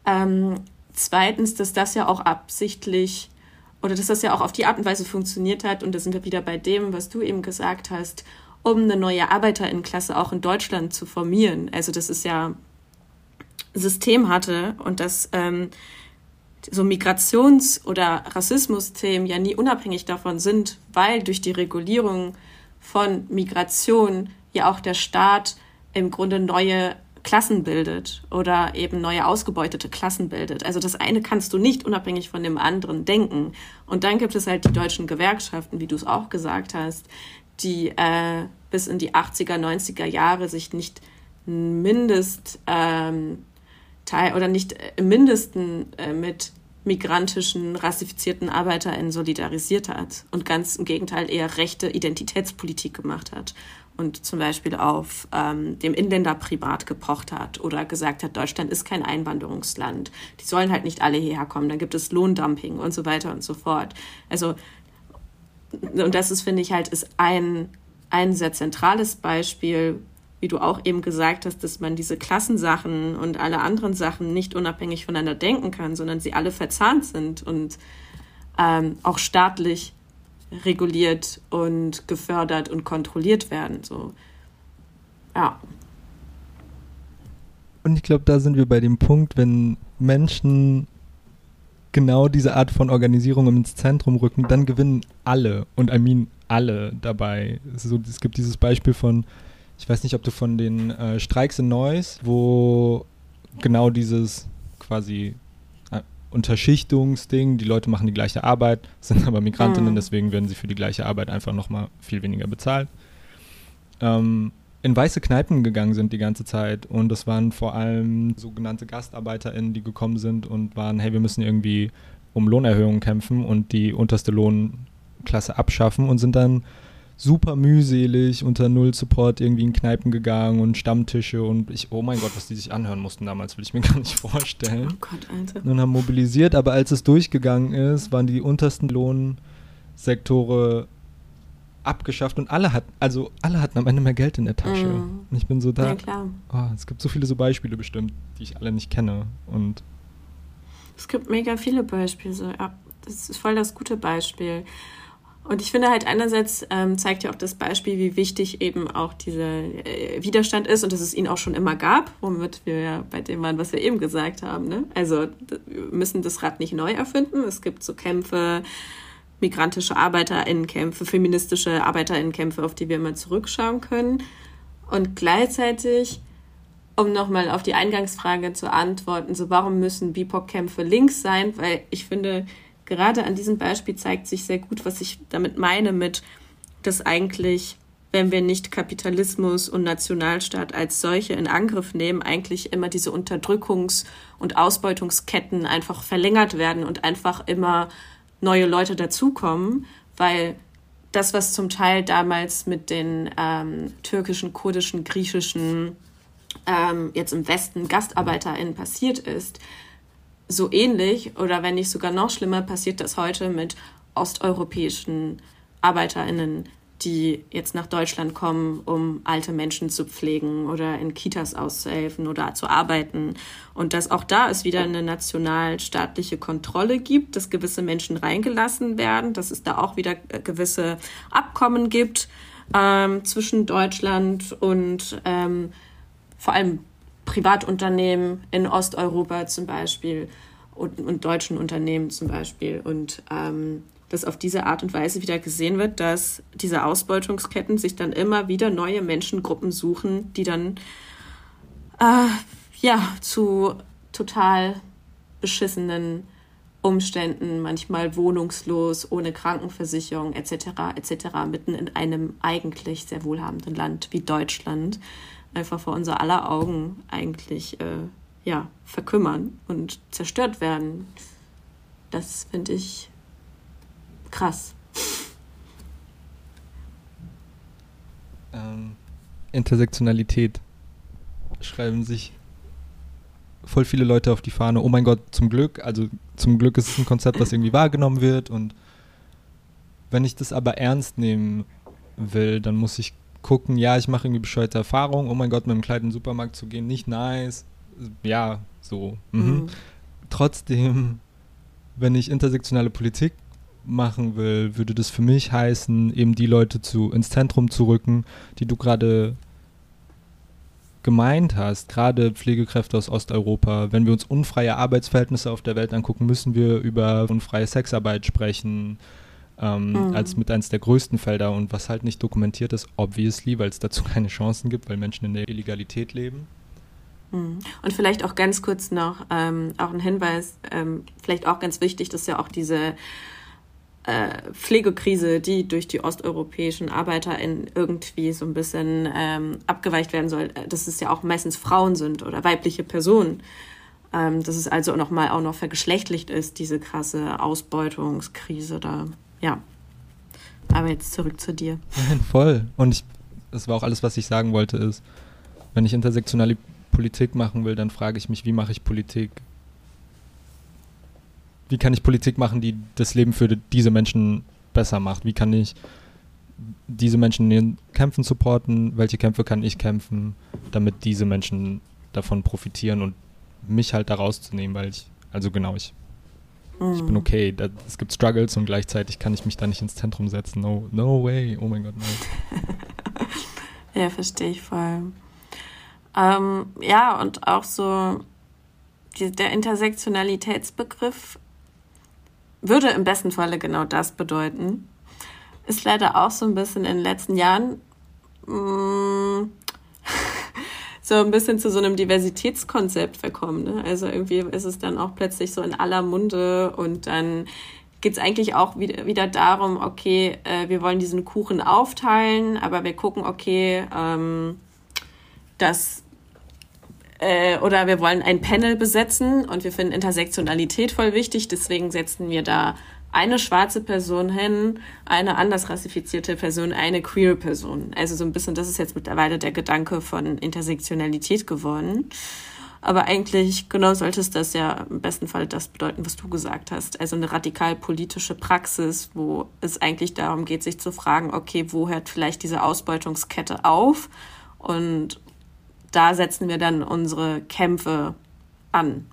Ähm, zweitens, dass das ja auch absichtlich oder dass das ja auch auf die Art und Weise funktioniert hat. Und da sind wir wieder bei dem, was du eben gesagt hast, um eine neue Arbeiterinnenklasse auch in Deutschland zu formieren. Also dass es ja System hatte und dass ähm, so Migrations- oder Rassismus-Themen ja nie unabhängig davon sind, weil durch die Regulierung von Migration ja auch der Staat im Grunde neue Klassen bildet oder eben neue ausgebeutete Klassen bildet. Also das eine kannst du nicht unabhängig von dem anderen denken. Und dann gibt es halt die deutschen Gewerkschaften, wie du es auch gesagt hast, die äh, bis in die 80er, 90er Jahre sich nicht mindest ähm, Teil oder nicht im Mindesten äh, mit migrantischen, rassifizierten ArbeiterInnen solidarisiert hat und ganz im Gegenteil eher rechte Identitätspolitik gemacht hat und zum Beispiel auf ähm, dem Inländer privat gepocht hat oder gesagt hat, Deutschland ist kein Einwanderungsland. Die sollen halt nicht alle hierher kommen. Dann gibt es Lohndumping und so weiter und so fort. Also, und das ist, finde ich, halt, ist ein, ein sehr zentrales Beispiel, wie du auch eben gesagt hast, dass man diese Klassensachen und alle anderen Sachen nicht unabhängig voneinander denken kann, sondern sie alle verzahnt sind und ähm, auch staatlich reguliert und gefördert und kontrolliert werden. So. Ja. Und ich glaube, da sind wir bei dem Punkt, wenn Menschen genau diese Art von Organisierung ins Zentrum rücken, dann gewinnen alle und I mean alle dabei. So, es gibt dieses Beispiel von, ich weiß nicht, ob du von den äh, Streiks in Neuss, wo genau dieses quasi Unterschichtungsding, die Leute machen die gleiche Arbeit, sind aber Migrantinnen, mhm. deswegen werden sie für die gleiche Arbeit einfach nochmal viel weniger bezahlt. Ähm, in weiße Kneipen gegangen sind die ganze Zeit und das waren vor allem sogenannte GastarbeiterInnen, die gekommen sind und waren, hey, wir müssen irgendwie um Lohnerhöhungen kämpfen und die unterste Lohnklasse abschaffen und sind dann super mühselig unter Null Support irgendwie in Kneipen gegangen und Stammtische und ich, oh mein Gott, was die sich anhören mussten damals, will ich mir gar nicht vorstellen. Oh Gott, Alter. Und haben mobilisiert, aber als es durchgegangen ist, waren die untersten Lohnsektore abgeschafft und alle hatten, also alle hatten am Ende mehr Geld in der Tasche. Mm. Und ich bin so da. Ja, klar. Oh, es gibt so viele so Beispiele bestimmt, die ich alle nicht kenne. Und es gibt mega viele Beispiele. Ja, das ist voll das gute Beispiel. Und ich finde halt einerseits ähm, zeigt ja auch das Beispiel, wie wichtig eben auch dieser äh, Widerstand ist und dass es ihn auch schon immer gab, womit wir ja bei dem waren, was wir eben gesagt haben. Ne? Also wir müssen das Rad nicht neu erfinden. Es gibt so Kämpfe, migrantische ArbeiterInnenkämpfe, feministische ArbeiterInnenkämpfe, auf die wir immer zurückschauen können. Und gleichzeitig, um nochmal auf die Eingangsfrage zu antworten, so warum müssen BIPOC-Kämpfe links sein? Weil ich finde, gerade an diesem Beispiel zeigt sich sehr gut, was ich damit meine, mit, dass eigentlich, wenn wir nicht Kapitalismus und Nationalstaat als solche in Angriff nehmen, eigentlich immer diese Unterdrückungs- und Ausbeutungsketten einfach verlängert werden und einfach immer neue Leute dazukommen, weil das, was zum Teil damals mit den ähm, türkischen, kurdischen, griechischen, ähm, jetzt im Westen GastarbeiterInnen passiert ist, so ähnlich oder wenn nicht sogar noch schlimmer passiert das heute mit osteuropäischen ArbeiterInnen, die jetzt nach Deutschland kommen, um alte Menschen zu pflegen oder in Kitas auszuhelfen oder zu arbeiten. Und dass auch da es wieder eine nationalstaatliche Kontrolle gibt, dass gewisse Menschen reingelassen werden, dass es da auch wieder gewisse Abkommen gibt ähm, zwischen Deutschland und ähm, vor allem Privatunternehmen in Osteuropa zum Beispiel und, und deutschen Unternehmen zum Beispiel. Und ähm, dass auf diese Art und Weise wieder gesehen wird, dass diese Ausbeutungsketten sich dann immer wieder neue Menschengruppen suchen, die dann äh, ja zu total beschissenen Umständen, manchmal wohnungslos, ohne Krankenversicherung etc. etc. mitten in einem eigentlich sehr wohlhabenden Land wie Deutschland einfach vor unser aller Augen eigentlich äh, ja verkümmern und zerstört werden. Das finde ich krass. Ähm, Intersektionalität schreiben sich voll viele Leute auf die Fahne. Oh mein Gott, zum Glück. Also zum Glück ist es ein Konzept, das irgendwie wahrgenommen wird. Und wenn ich das aber ernst nehmen will, dann muss ich gucken, ja, ich mache irgendwie bescheuerte Erfahrungen. Oh mein Gott, mit einem Kleid in den Supermarkt zu gehen, nicht nice. Ja, so. Mhm. Mhm. Trotzdem, wenn ich intersektionale Politik machen will, würde das für mich heißen, eben die Leute zu, ins Zentrum zu rücken, die du gerade gemeint hast, gerade Pflegekräfte aus Osteuropa, wenn wir uns unfreie Arbeitsverhältnisse auf der Welt angucken, müssen wir über unfreie Sexarbeit sprechen, ähm, mhm. als mit eines der größten Felder und was halt nicht dokumentiert ist, obviously, weil es dazu keine Chancen gibt, weil Menschen in der Illegalität leben. Mhm. Und vielleicht auch ganz kurz noch ähm, auch ein Hinweis, ähm, vielleicht auch ganz wichtig, dass ja auch diese äh, Pflegekrise, die durch die osteuropäischen ArbeiterInnen irgendwie so ein bisschen ähm, abgeweicht werden soll, äh, dass es ja auch meistens Frauen sind oder weibliche Personen. Ähm, dass es also nochmal auch noch vergeschlechtlicht ist, diese krasse Ausbeutungskrise da. Ja. Aber jetzt zurück zu dir. Voll. Und ich, das war auch alles, was ich sagen wollte, ist, wenn ich intersektionale Politik machen will, dann frage ich mich, wie mache ich Politik? wie kann ich Politik machen, die das Leben für diese Menschen besser macht? Wie kann ich diese Menschen in den Kämpfen supporten? Welche Kämpfe kann ich kämpfen, damit diese Menschen davon profitieren und mich halt da rauszunehmen, weil ich, also genau, ich, mm. ich bin mhm. okay. Da, es gibt Struggles und gleichzeitig kann ich mich da nicht ins Zentrum setzen. No, no way. Oh mein Gott, no. ja, verstehe ich voll. Ähm, ja, und auch so die, der Intersektionalitätsbegriff würde im besten Falle genau das bedeuten. Ist leider auch so ein bisschen in den letzten Jahren mh, mm, so ein bisschen zu so einem Diversitätskonzept verkommen. Ne? Also irgendwie ist es dann auch plötzlich so in aller Munde und dann geht es eigentlich auch wieder, wieder darum, okay, äh, wir wollen diesen Kuchen aufteilen, aber wir gucken, okay, ähm, dass äh, oder wir wollen ein Panel besetzen und wir finden Intersektionalität voll wichtig, deswegen setzen wir da eine schwarze Person hin, eine anders rassifizierte Person, eine queer Person. Also so ein bisschen, das ist jetzt mittlerweile der Gedanke von Intersektionalität geworden. Aber eigentlich, genau sollte es das ja im besten Fall das bedeuten, was du gesagt hast. Also eine radikal politische Praxis, wo es eigentlich darum geht, sich zu fragen, okay, wo hört vielleicht diese Ausbeutungskette auf? Und da setzen wir dann unsere Kämpfe an.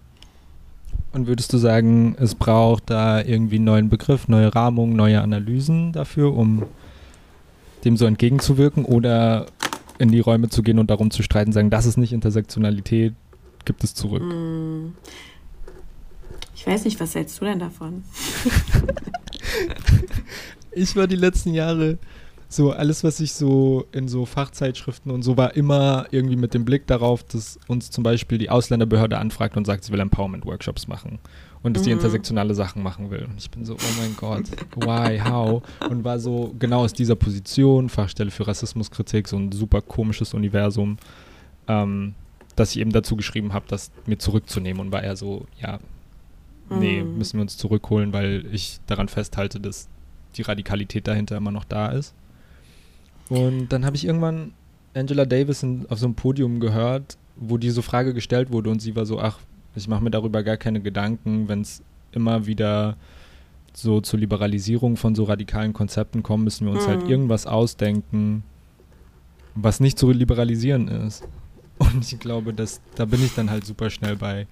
Und würdest du sagen, es braucht da irgendwie einen neuen Begriff, neue Rahmung, neue Analysen dafür, um dem so entgegenzuwirken oder in die Räume zu gehen und darum zu streiten, sagen, das ist nicht Intersektionalität, gibt es zurück? Hm. Ich weiß nicht, was hältst du denn davon? ich war die letzten Jahre so alles, was ich so in so Fachzeitschriften und so war, immer irgendwie mit dem Blick darauf, dass uns zum Beispiel die Ausländerbehörde anfragt und sagt, sie will Empowerment-Workshops machen und dass mhm. die intersektionale Sachen machen will. Und ich bin so, oh mein Gott, why, how? Und war so genau aus dieser Position, Fachstelle für Rassismuskritik, so ein super komisches Universum, ähm, dass ich eben dazu geschrieben habe, das mir zurückzunehmen und war eher so, ja, nee, mhm. müssen wir uns zurückholen, weil ich daran festhalte, dass die Radikalität dahinter immer noch da ist. Und dann habe ich irgendwann Angela Davis auf so einem Podium gehört, wo diese Frage gestellt wurde und sie war so, ach, ich mache mir darüber gar keine Gedanken, wenn es immer wieder so zur Liberalisierung von so radikalen Konzepten kommt, müssen wir uns halt mhm. halt irgendwas ausdenken, was nicht zu liberalisieren ist. Und ich glaube, dass da bin ich dann halt super schnell bei,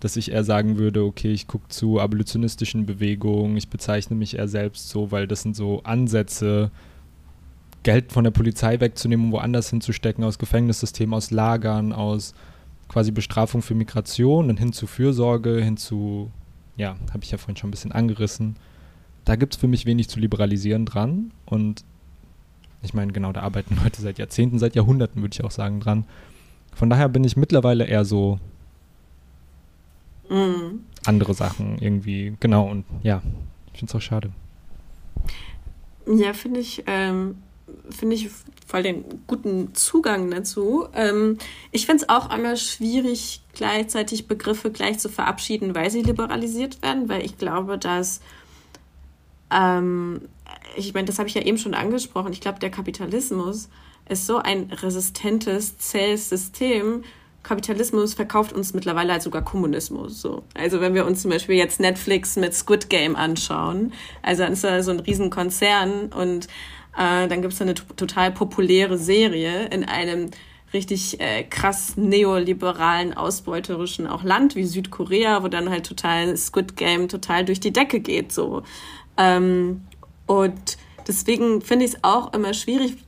dass ich eher sagen würde, okay, ich gucke zu abolitionistischen Bewegungen, ich bezeichne mich eher selbst so, weil das sind so Ansätze, Geld von der Polizei wegzunehmen und woanders hinzustecken, aus Gefängnissystemen, aus Lagern, aus quasi Bestrafung für Migration und hin zu Fürsorge, hin zu, ja, habe ich ja vorhin schon ein bisschen angerissen. da gibt es für mich wenig zu liberalisieren dran. Und ich meine, genau, da arbeiten Leute seit Jahrzehnten, seit Jahrhunderten, würde ich auch sagen, dran. Von daher bin ich mittlerweile eher so mm. andere Sachen irgendwie, genau, und ja, ich finde es auch schade. Ja, finde ich, ähm, finde ich voll den guten Zugang dazu. Ähm, ich finde es auch immer schwierig, gleichzeitig Begriffe gleich zu verabschieden, weil sie liberalisiert werden, weil ich glaube, dass ähm, ich meine, das habe ich ja eben schon angesprochen. Ich glaube, der Kapitalismus ist so ein resistentes, zähes System. Kapitalismus verkauft uns mittlerweile als sogar Kommunismus. So. Also wenn wir uns zum Beispiel jetzt Netflix mit Squid Game anschauen, also dann ist da so ein Riesenkonzern und äh, dann gibt es eine total populäre Serie in einem richtig äh, krass neoliberalen, ausbeuterischen auch Land wie Südkorea, wo dann halt total Squid Game total durch die Decke geht. So. Ähm, und deswegen finde ich es auch immer schwierig,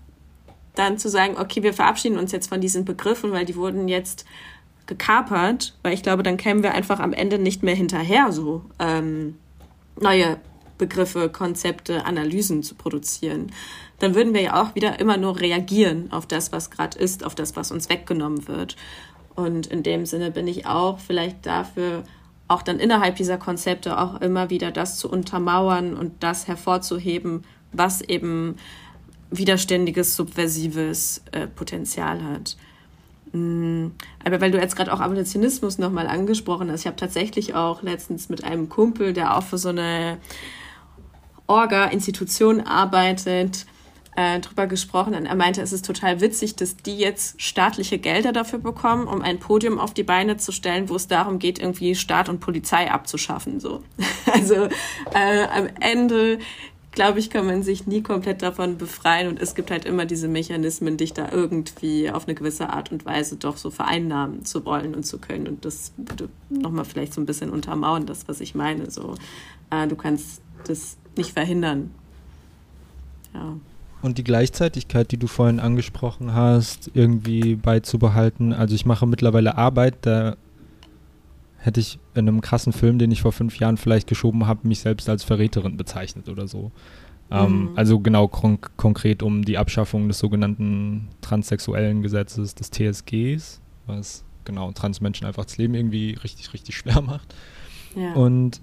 dann zu sagen, okay, wir verabschieden uns jetzt von diesen Begriffen, weil die wurden jetzt gekapert, weil ich glaube, dann kämen wir einfach am Ende nicht mehr hinterher, so ähm, neue Begriffe, Konzepte, Analysen zu produzieren. Dann würden wir ja auch wieder immer nur reagieren auf das, was gerade ist, auf das, was uns weggenommen wird. Und in dem Sinne bin ich auch vielleicht dafür, auch dann innerhalb dieser Konzepte auch immer wieder das zu untermauern und das hervorzuheben, was eben widerständiges, subversives äh, Potenzial hat. Mm, aber weil du jetzt gerade auch Abolitionismus nochmal angesprochen hast, ich habe tatsächlich auch letztens mit einem Kumpel, der auch für so eine Orga-Institution arbeitet, äh, drüber gesprochen und er meinte, es ist total witzig, dass die jetzt staatliche Gelder dafür bekommen, um ein Podium auf die Beine zu stellen, wo es darum geht, irgendwie Staat und Polizei abzuschaffen. So. Also äh, am Ende glaube ich, kann man sich nie komplett davon befreien und es gibt halt immer diese Mechanismen, dich da irgendwie auf eine gewisse Art und Weise doch so vereinnahmen zu wollen und zu können. Und das würde nochmal vielleicht so ein bisschen untermauern, das, was ich meine. So, äh, du kannst das nicht verhindern. Ja. Und die Gleichzeitigkeit, die du vorhin angesprochen hast, irgendwie beizubehalten. Also ich mache mittlerweile Arbeit, da hätte ich in einem krassen Film, den ich vor fünf Jahren vielleicht geschoben habe, mich selbst als Verräterin bezeichnet oder so. Ähm, mhm. Also genau kon konkret um die Abschaffung des sogenannten transsexuellen Gesetzes des TSGs, was genau Transmenschen einfach das Leben irgendwie richtig, richtig schwer macht. Ja. Und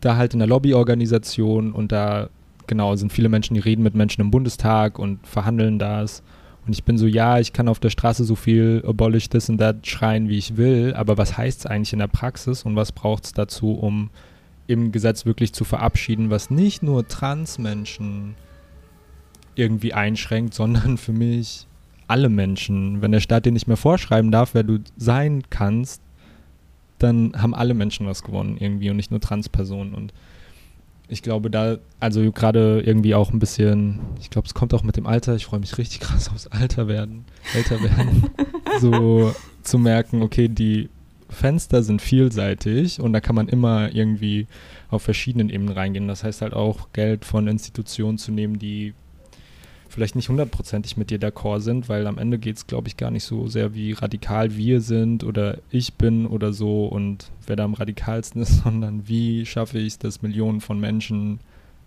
da halt in der Lobbyorganisation und da genau sind viele Menschen, die reden mit Menschen im Bundestag und verhandeln das. Und ich bin so, ja, ich kann auf der Straße so viel abolish this and that schreien, wie ich will, aber was heißt es eigentlich in der Praxis und was braucht es dazu, um im Gesetz wirklich zu verabschieden, was nicht nur Transmenschen irgendwie einschränkt, sondern für mich alle Menschen. Wenn der Staat dir nicht mehr vorschreiben darf, wer du sein kannst, dann haben alle Menschen was gewonnen irgendwie und nicht nur Transpersonen. Und ich glaube, da, also gerade irgendwie auch ein bisschen, ich glaube, es kommt auch mit dem Alter, ich freue mich richtig krass aufs Alter werden, älter werden, so zu merken, okay, die Fenster sind vielseitig und da kann man immer irgendwie auf verschiedenen Ebenen reingehen. Das heißt halt auch, Geld von Institutionen zu nehmen, die vielleicht nicht hundertprozentig mit dir d'accord sind, weil am Ende geht es, glaube ich, gar nicht so sehr, wie radikal wir sind oder ich bin oder so und wer da am radikalsten ist, sondern wie schaffe ich es, dass Millionen von Menschen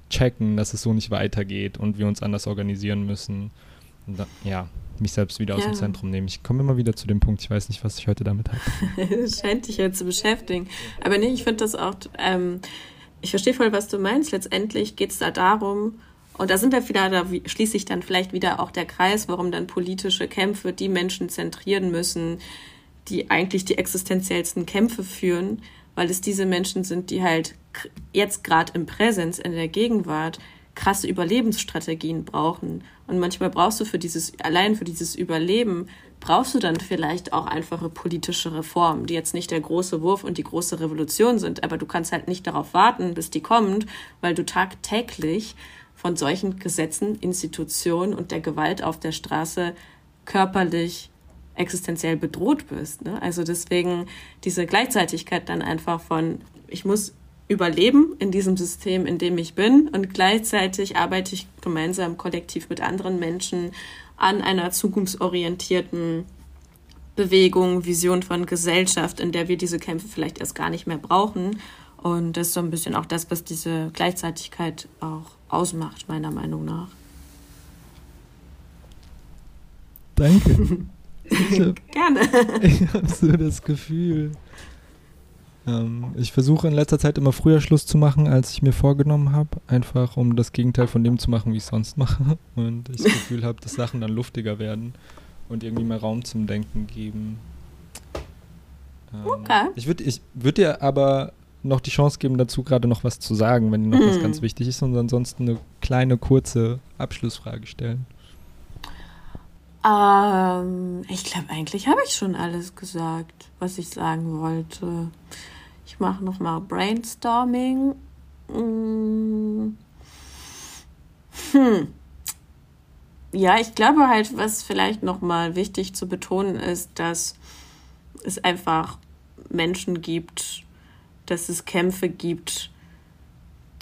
checken, dass es so nicht weitergeht und wir uns anders organisieren müssen. Da, ja, mich selbst wieder aus ja. dem Zentrum nehmen. Ich komme immer wieder zu dem Punkt, ich weiß nicht, was ich heute damit habe. Scheint dich ja zu beschäftigen. Aber nee, ich finde das auch, ähm, ich verstehe voll, was du meinst. Letztendlich geht es da darum, und da sind wir wieder, da schließt sich dann vielleicht wieder auch der Kreis, warum dann politische Kämpfe die Menschen zentrieren müssen, die eigentlich die existenziellsten Kämpfe führen, weil es diese Menschen sind, die halt jetzt gerade im Präsens, in der Gegenwart, krasse Überlebensstrategien brauchen. Und manchmal brauchst du für dieses, allein für dieses Überleben, brauchst du dann vielleicht auch einfache politische Reformen, die jetzt nicht der große Wurf und die große Revolution sind, aber du kannst halt nicht darauf warten, bis die kommt, weil du tagtäglich von solchen Gesetzen, Institutionen und der Gewalt auf der Straße körperlich existenziell bedroht bist. Ne? Also deswegen diese Gleichzeitigkeit dann einfach von, ich muss überleben in diesem System, in dem ich bin und gleichzeitig arbeite ich gemeinsam kollektiv mit anderen Menschen an einer zukunftsorientierten Bewegung, Vision von Gesellschaft, in der wir diese Kämpfe vielleicht erst gar nicht mehr brauchen Und das ist so ein bisschen auch das, was diese Gleichzeitigkeit auch ausmacht, meiner Meinung nach. Danke. Ich hab, Gerne. Ich habe so das Gefühl. Ähm, ich versuche in letzter Zeit immer früher Schluss zu machen, als ich mir vorgenommen habe. Einfach um das Gegenteil von dem zu machen, wie ich sonst mache. Und ich das Gefühl habe, dass Sachen dann luftiger werden und irgendwie mehr Raum zum Denken geben. Ähm, okay. Ich würde ich würd dir aber noch die Chance geben, dazu gerade noch was zu sagen, wenn noch hm. was ganz wichtig ist und ansonsten eine kleine, kurze Abschlussfrage stellen. Ähm, ich glaube, eigentlich habe ich schon alles gesagt, was ich sagen wollte. Ich mache nochmal Brainstorming. Hm. hm. Ja, ich glaube halt, was vielleicht nochmal wichtig zu betonen ist, dass es einfach Menschen gibt, dass es Kämpfe gibt,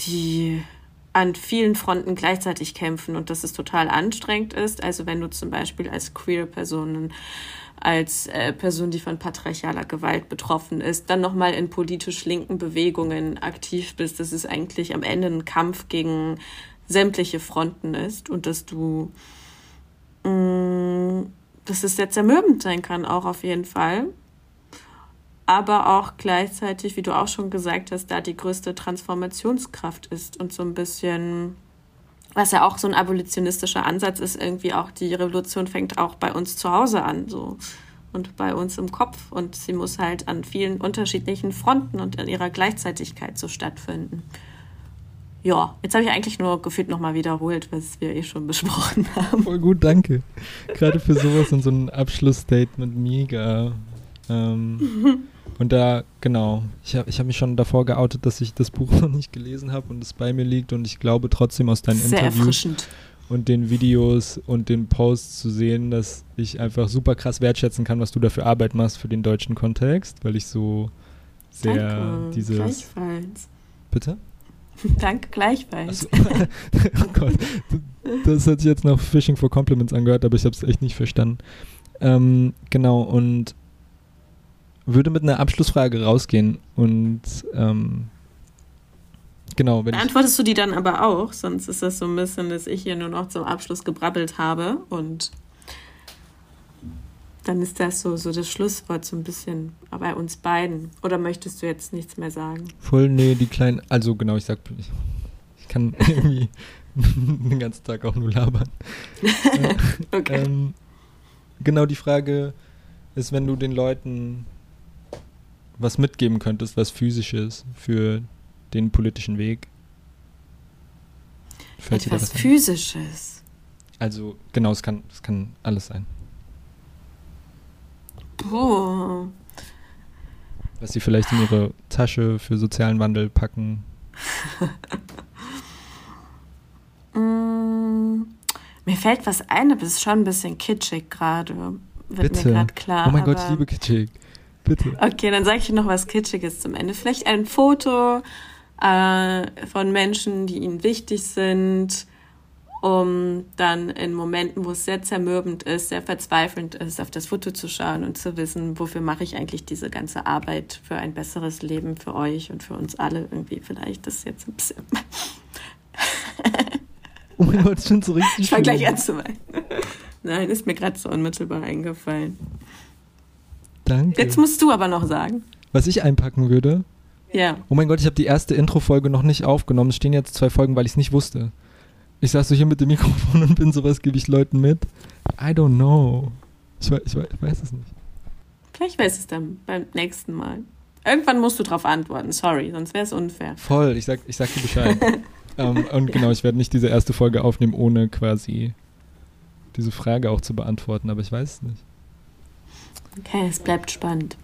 die an vielen Fronten gleichzeitig kämpfen und dass es total anstrengend ist. Also wenn du zum Beispiel als queer Person, als äh, Person, die von patriarchaler Gewalt betroffen ist, dann nochmal in politisch linken Bewegungen aktiv bist, dass es eigentlich am Ende ein Kampf gegen sämtliche Fronten ist und dass du, mh, mm, dass es sehr zermürbend sein kann, auch auf jeden Fall aber auch gleichzeitig, wie du auch schon gesagt hast, da die größte Transformationskraft ist und so ein bisschen, was ja auch so ein abolitionistischer Ansatz ist, irgendwie auch die Revolution fängt auch bei uns zu Hause an, so und bei uns im Kopf und sie muss halt an vielen unterschiedlichen Fronten und in ihrer Gleichzeitigkeit so stattfinden. Ja, jetzt habe ich eigentlich nur gefühlt nochmal wiederholt, was wir eh schon besprochen haben. Voll gut, danke. Gerade für sowas und so ein Abschlussstatement mega. Ähm, Und da, genau, ich habe ich hab mich schon davor geoutet, dass ich das Buch noch nicht gelesen habe und es bei mir liegt und ich glaube trotzdem aus deinen Sehr Interviews und den Videos und den Posts zu sehen, dass ich einfach super krass wertschätzen kann, was du dafür Arbeit machst für den deutschen Kontext, weil ich so sehr Danke, dieses... Gleichfalls. Bitte? Danke gleichfalls. So. oh Gott, das hat sich jetzt noch Fishing for Compliments angehört, aber ich habe es echt nicht verstanden. Ähm, genau, und würde mit einer Abschlussfrage rausgehen und ähm, genau. Wenn Beantwortest du die dann aber auch? Sonst ist das so ein bisschen, dass ich hier nur noch zum Abschluss gebrabbelt habe und dann ist das so, so das Schlusswort so ein bisschen bei uns beiden. Oder möchtest du jetzt nichts mehr sagen? Voll, nee, die kleinen, also genau, ich sag, ich, ich kann irgendwie den ganzen Tag auch nur labern. okay. Ähm, genau, die Frage ist, wenn du den Leuten was mitgeben könntest, was physisches für den politischen Weg? Fällt Etwas physisches. Also genau, es kann, es kann alles sein. Oh. Was sie vielleicht in ihre Tasche für sozialen Wandel packen. mm, mir fällt was ein, aber es ist schon ein bisschen kitschig gerade. Wird Bitte. mir gerade klar. Oh mein Gott, ich liebe kitschig. Bitte. Okay, dann sage ich noch was Kitschiges zum Ende. Vielleicht ein Foto äh, von Menschen, die ihnen wichtig sind, um dann in Momenten, wo es sehr zermürbend ist, sehr verzweifelnd ist, auf das Foto zu schauen und zu wissen, wofür mache ich eigentlich diese ganze Arbeit für ein besseres Leben für euch und für uns alle irgendwie. Vielleicht das jetzt ein bisschen. oh mein Gott, schon so richtig. Ich fange gleich an zu weinen. Nein, ist mir gerade so unmittelbar eingefallen. Danke. Jetzt musst du aber noch sagen. Was ich einpacken würde? Ja. Oh mein Gott, ich habe die erste Intro-Folge noch nicht aufgenommen. Es stehen jetzt zwei Folgen, weil ich es nicht wusste. Ich saß so hier mit dem Mikrofon und bin sowas gebe ich Leuten mit. I don't know. Ich, ich, ich weiß es nicht. Vielleicht weiß es dann beim nächsten Mal. Irgendwann musst du darauf antworten, sorry, sonst wäre es unfair. Voll, ich sag, ich sag dir Bescheid. ähm, und genau, ich werde nicht diese erste Folge aufnehmen, ohne quasi diese Frage auch zu beantworten, aber ich weiß es nicht. Okay, es bleibt spannend.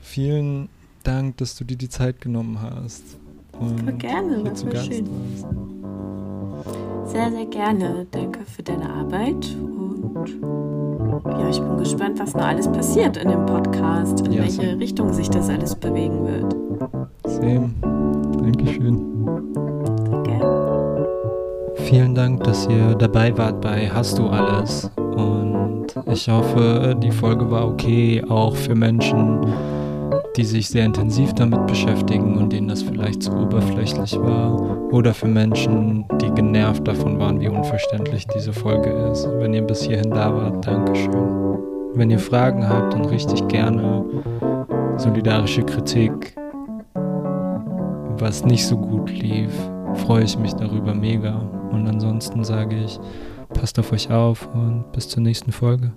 Vielen Dank, dass du dir die Zeit genommen hast. Und gerne, zu Gast schön. Sehr, sehr gerne. Danke für deine Arbeit und ja, ich bin gespannt, was noch alles passiert in dem Podcast, in ja, welche same. Richtung sich das alles bewegen wird. Same. Dankeschön. Danke. Vielen Dank, dass ihr dabei wart bei Hast du alles und ich hoffe, die Folge war okay, auch für Menschen, die sich sehr intensiv damit beschäftigen und denen das vielleicht zu oberflächlich war. Oder für Menschen, die genervt davon waren, wie unverständlich diese Folge ist. Wenn ihr bis hierhin da wart, Dankeschön. Wenn ihr Fragen habt, dann richtig gerne solidarische Kritik, was nicht so gut lief, freue ich mich darüber mega. Und ansonsten sage ich, passt auf euch auf und bis zur nächsten Folge.